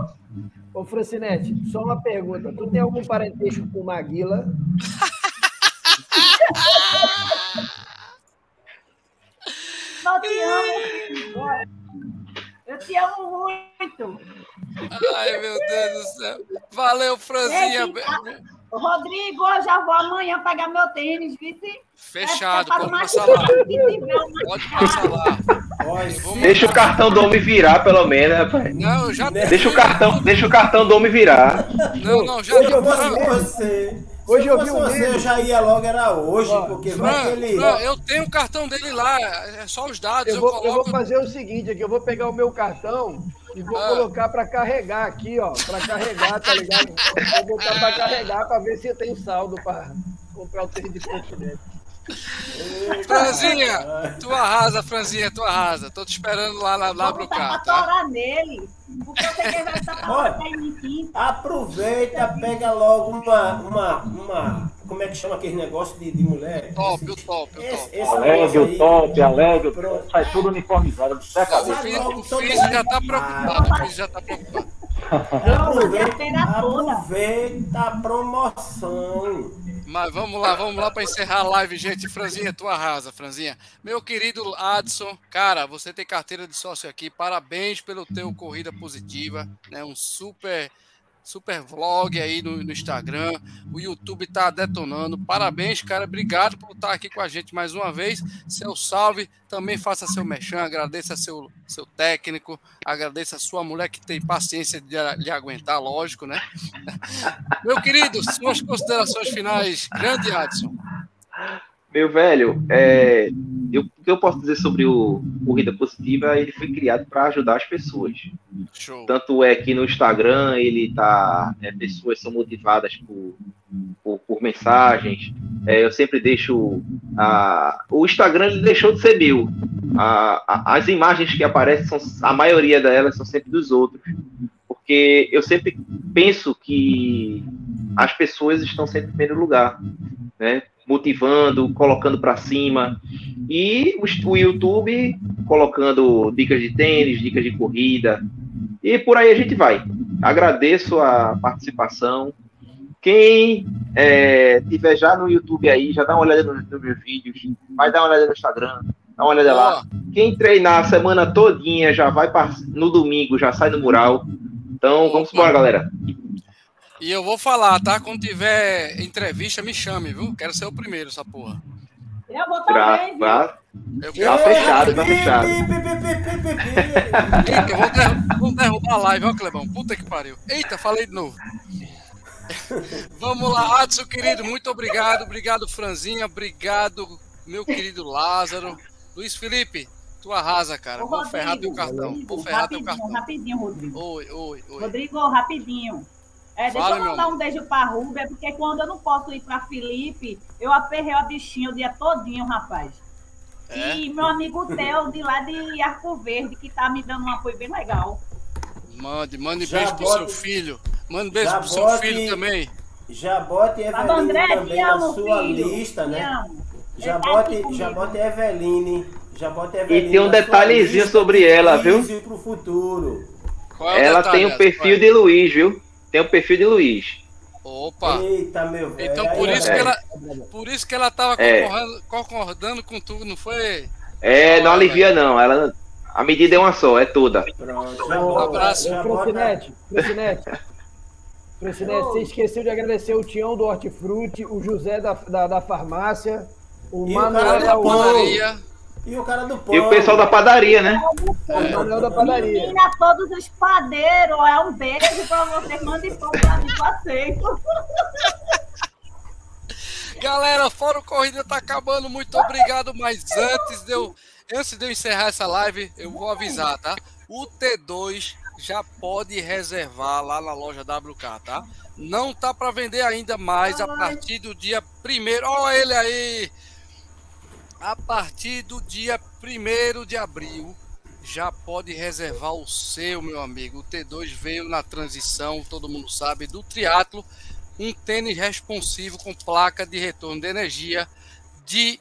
Ô, Francinete, só uma pergunta. Tu tem algum parentesco com Maguila? Não te amo. Eu te amo muito. Ai, meu Deus do céu. Valeu, Franzinha. Rodrigo, eu já vou amanhã pegar meu tênis, vice. Fechado, é, pode passar lá. Pode passar lá. Deixa o cartão do homem virar, pelo menos, rapaz. Não, eu já deixa o cartão, deixa o cartão do homem virar. Não, não, já eu você. Hoje eu vi um você, eu já ia logo, era hoje, Ó, porque Fran, vai que ele. Fran, eu tenho o cartão dele lá, é só os dados. Eu vou, eu, coloco... eu vou fazer o seguinte aqui, eu vou pegar o meu cartão e vou ah. colocar para carregar aqui, ó. Para carregar, tá ligado? Vou botar para carregar para ver se eu tenho saldo para comprar o tênis de continente. Franzinha, tu arrasa, Franzinha, tu arrasa. Tô te esperando lá, lá, lá pro carro. Tá? nele. Porque eu em Aproveita, pega logo uma, uma, uma. Como é que chama aquele negócio de, de mulher? Top, o top, o top. Alegre, o top, alegre, sai tudo uniformizado. O Físico já tá preocupado. O já tá preocupado. Aproveita, aproveita a promoção. Mas vamos lá, vamos lá para encerrar a live, gente. Franzinha, tu arrasa, Franzinha. Meu querido Adson, cara, você tem carteira de sócio aqui. Parabéns pelo teu corrida positiva, né? Um super super vlog aí no, no, Instagram. O YouTube tá detonando. Parabéns, cara. Obrigado por estar aqui com a gente mais uma vez. Seu salve. Também faça seu mechan. Agradeça seu, seu técnico. Agradeça a sua mulher que tem paciência de lhe aguentar, lógico, né? Meu querido, suas considerações finais. Grande Adson. Meu velho, é, eu, o que eu posso dizer sobre o Corrida Positiva, ele foi criado para ajudar as pessoas. Show. Tanto é que no Instagram ele tá. É, pessoas são motivadas por, por, por mensagens. É, eu sempre deixo. A, o Instagram ele deixou de ser meu. A, a, as imagens que aparecem, são, a maioria delas são sempre dos outros. Porque eu sempre penso que as pessoas estão sempre em primeiro lugar. Né? Motivando, colocando para cima. E o, YouTube colocando dicas de tênis, dicas de corrida. E por aí a gente vai. Agradeço a participação. Quem é, tiver já no YouTube aí, já dá uma olhada nos, nos meus vídeos, vai dar uma olhada no Instagram, dá uma olhada lá. Quem treinar a semana todinha já vai no domingo, já sai no mural. Então, vamos embora, galera. E eu vou falar, tá? Quando tiver entrevista, me chame, viu? Quero ser o primeiro, essa porra. Eu vou também, pra, eu Tá fechado, tá fechado. Eita, vou, derrubar, vou derrubar a live, ó, Clebão. Puta que pariu. Eita, falei de novo. Vamos lá, Adson, querido, muito obrigado. Obrigado, Franzinha. Obrigado, meu querido Lázaro. Luiz Felipe, tu arrasa, cara. Ô, vou Rodrigo, ferrar teu cartão. Rodrigo, vou ferrar teu cartão. Rapidinho, Rodrigo. Oi, oi, oi. Rodrigo, rapidinho. É, deixa eu mandar um beijo para Rubia, porque quando eu não posso ir para Felipe, eu aperrei a bichinha o dia todinho, rapaz. É? E meu amigo Theo, de lá de Arco Verde, que tá me dando um apoio bem legal. Mande, mande já beijo bote, pro seu filho. Mande beijo pro seu filho também. Já bote Eveline André, também na sua filho, lista, né? Já bote, já bote Eveline. Já bote Eveline e tem um detalhezinho sobre ela, viu? Pro futuro. É ela tem o um perfil de Luiz, viu? Tem o perfil de Luiz. Opa! Eita, meu velho. Então por isso, é. que ela, por isso que ela tava é. concordando, concordando com tudo, não foi? É, não alivia não. Ela, a medida é uma só, é toda. Pronto. Um abraço. Presidente, presidente. Presidente, você esqueceu de agradecer o Tião do Hortifruti, o José da, da, da farmácia, o Manuel da Maria. E o cara do pão. E o pessoal da padaria, né? É, o pessoal da padaria. Menina, todos os padeiros, é um beijo pra você. Mande pão pra mim, aceito. Galera, Fórum Corrida tá acabando. Muito obrigado. Mas antes de eu, antes de eu encerrar essa live, eu vou avisar, tá? O T2 já pode reservar lá na loja WK, tá? Não tá para vender ainda mais a partir do dia primeiro. Olha ele aí! A partir do dia primeiro de abril já pode reservar o seu, meu amigo. O T2 veio na transição, todo mundo sabe, do triatlo, um tênis responsivo com placa de retorno de energia de,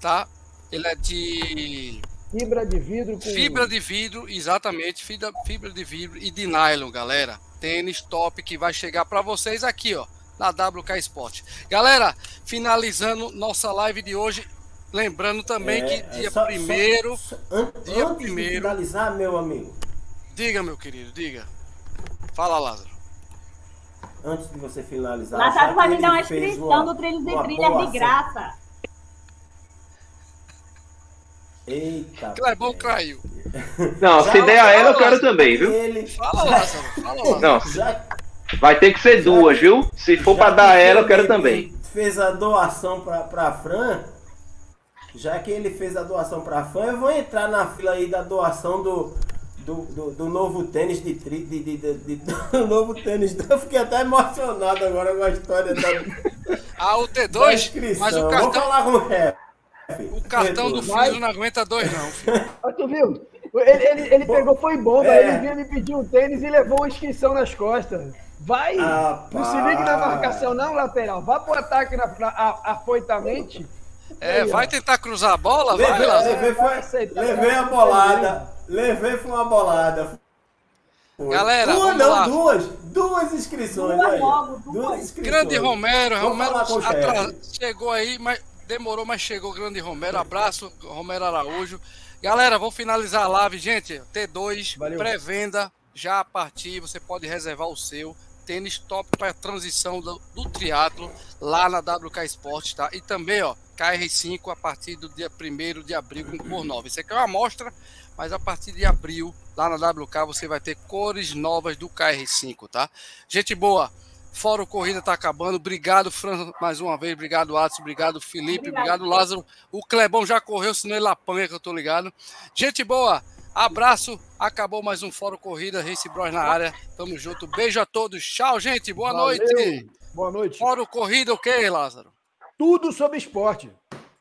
tá? Ele é de Fibra de vidro com... Fibra de vidro, exatamente, fibra, fibra de vidro e de nylon, galera. Tênis top que vai chegar para vocês aqui, ó, na WK Sport. Galera, finalizando nossa live de hoje, lembrando também é, que dia primeiro, an, dia antes primeiro. De finalizar, meu amigo. Diga, meu querido, diga. Fala, Lázaro. Antes de você finalizar. Lázaro vai me dar uma inscrição do Trilhos e Trilhas de graça. Eita. Clebão caiu. Não, já, se der a ela, eu quero também, viu? Ele... Fala, Lázaro. Fala, Lázaro. Não, já... vai ter que ser duas, viu? Se for para dar a ela, eu quero também. Fez a doação para pra Fran. Já que ele fez a doação para Fran, eu vou entrar na fila aí da doação do, do, do, do, novo tênis de tri, de, de, de, de, do novo tênis. Eu fiquei até emocionado agora com a história da. Ah, o T2? Mas o cartão. Vou falar com o rap. O cartão do filho não aguenta dois, não. Filho. tu viu? Ele, ele, ele pegou, foi bom, é. ele vinha me pedir um tênis e levou uma inscrição nas costas. Vai! não se ligue na marcação, não, lateral. Vá pro ataque na, na, afoitamente. É, Aí, vai ó. tentar cruzar a bola? Levei, vai, lá. Levei, foi, levei a bolada. Levei foi uma bolada. Foi. Galera, uma, não, lá. duas, duas inscrições. Duas, aí. Logo, duas. duas inscrições. Grande Romero, Romero atra... chegou aí, mas demorou, mas chegou. Grande Romero, abraço, Romero Araújo. Galera, vou finalizar a live, gente. T2, pré-venda já a partir, você pode reservar o seu tênis top para transição do, do triatlo lá na WK Sport, tá? E também, ó, KR5 a partir do dia 1 de abril com cor nova. Isso aqui é uma amostra, mas a partir de abril, lá na WK, você vai ter cores novas do KR5, tá? Gente boa, o Corrida tá acabando. Obrigado, Fran, mais uma vez. Obrigado, Atos. Obrigado, Felipe. Obrigado, Lázaro. O Clebão já correu, senão ele apanha, que eu tô ligado. Gente boa, abraço. Acabou mais um Fora Corrida. Race Bros na área. Tamo junto. Beijo a todos. Tchau, gente. Boa Valeu. noite. Boa noite. O Corrida, o okay, que, Lázaro? Tudo sobre esporte.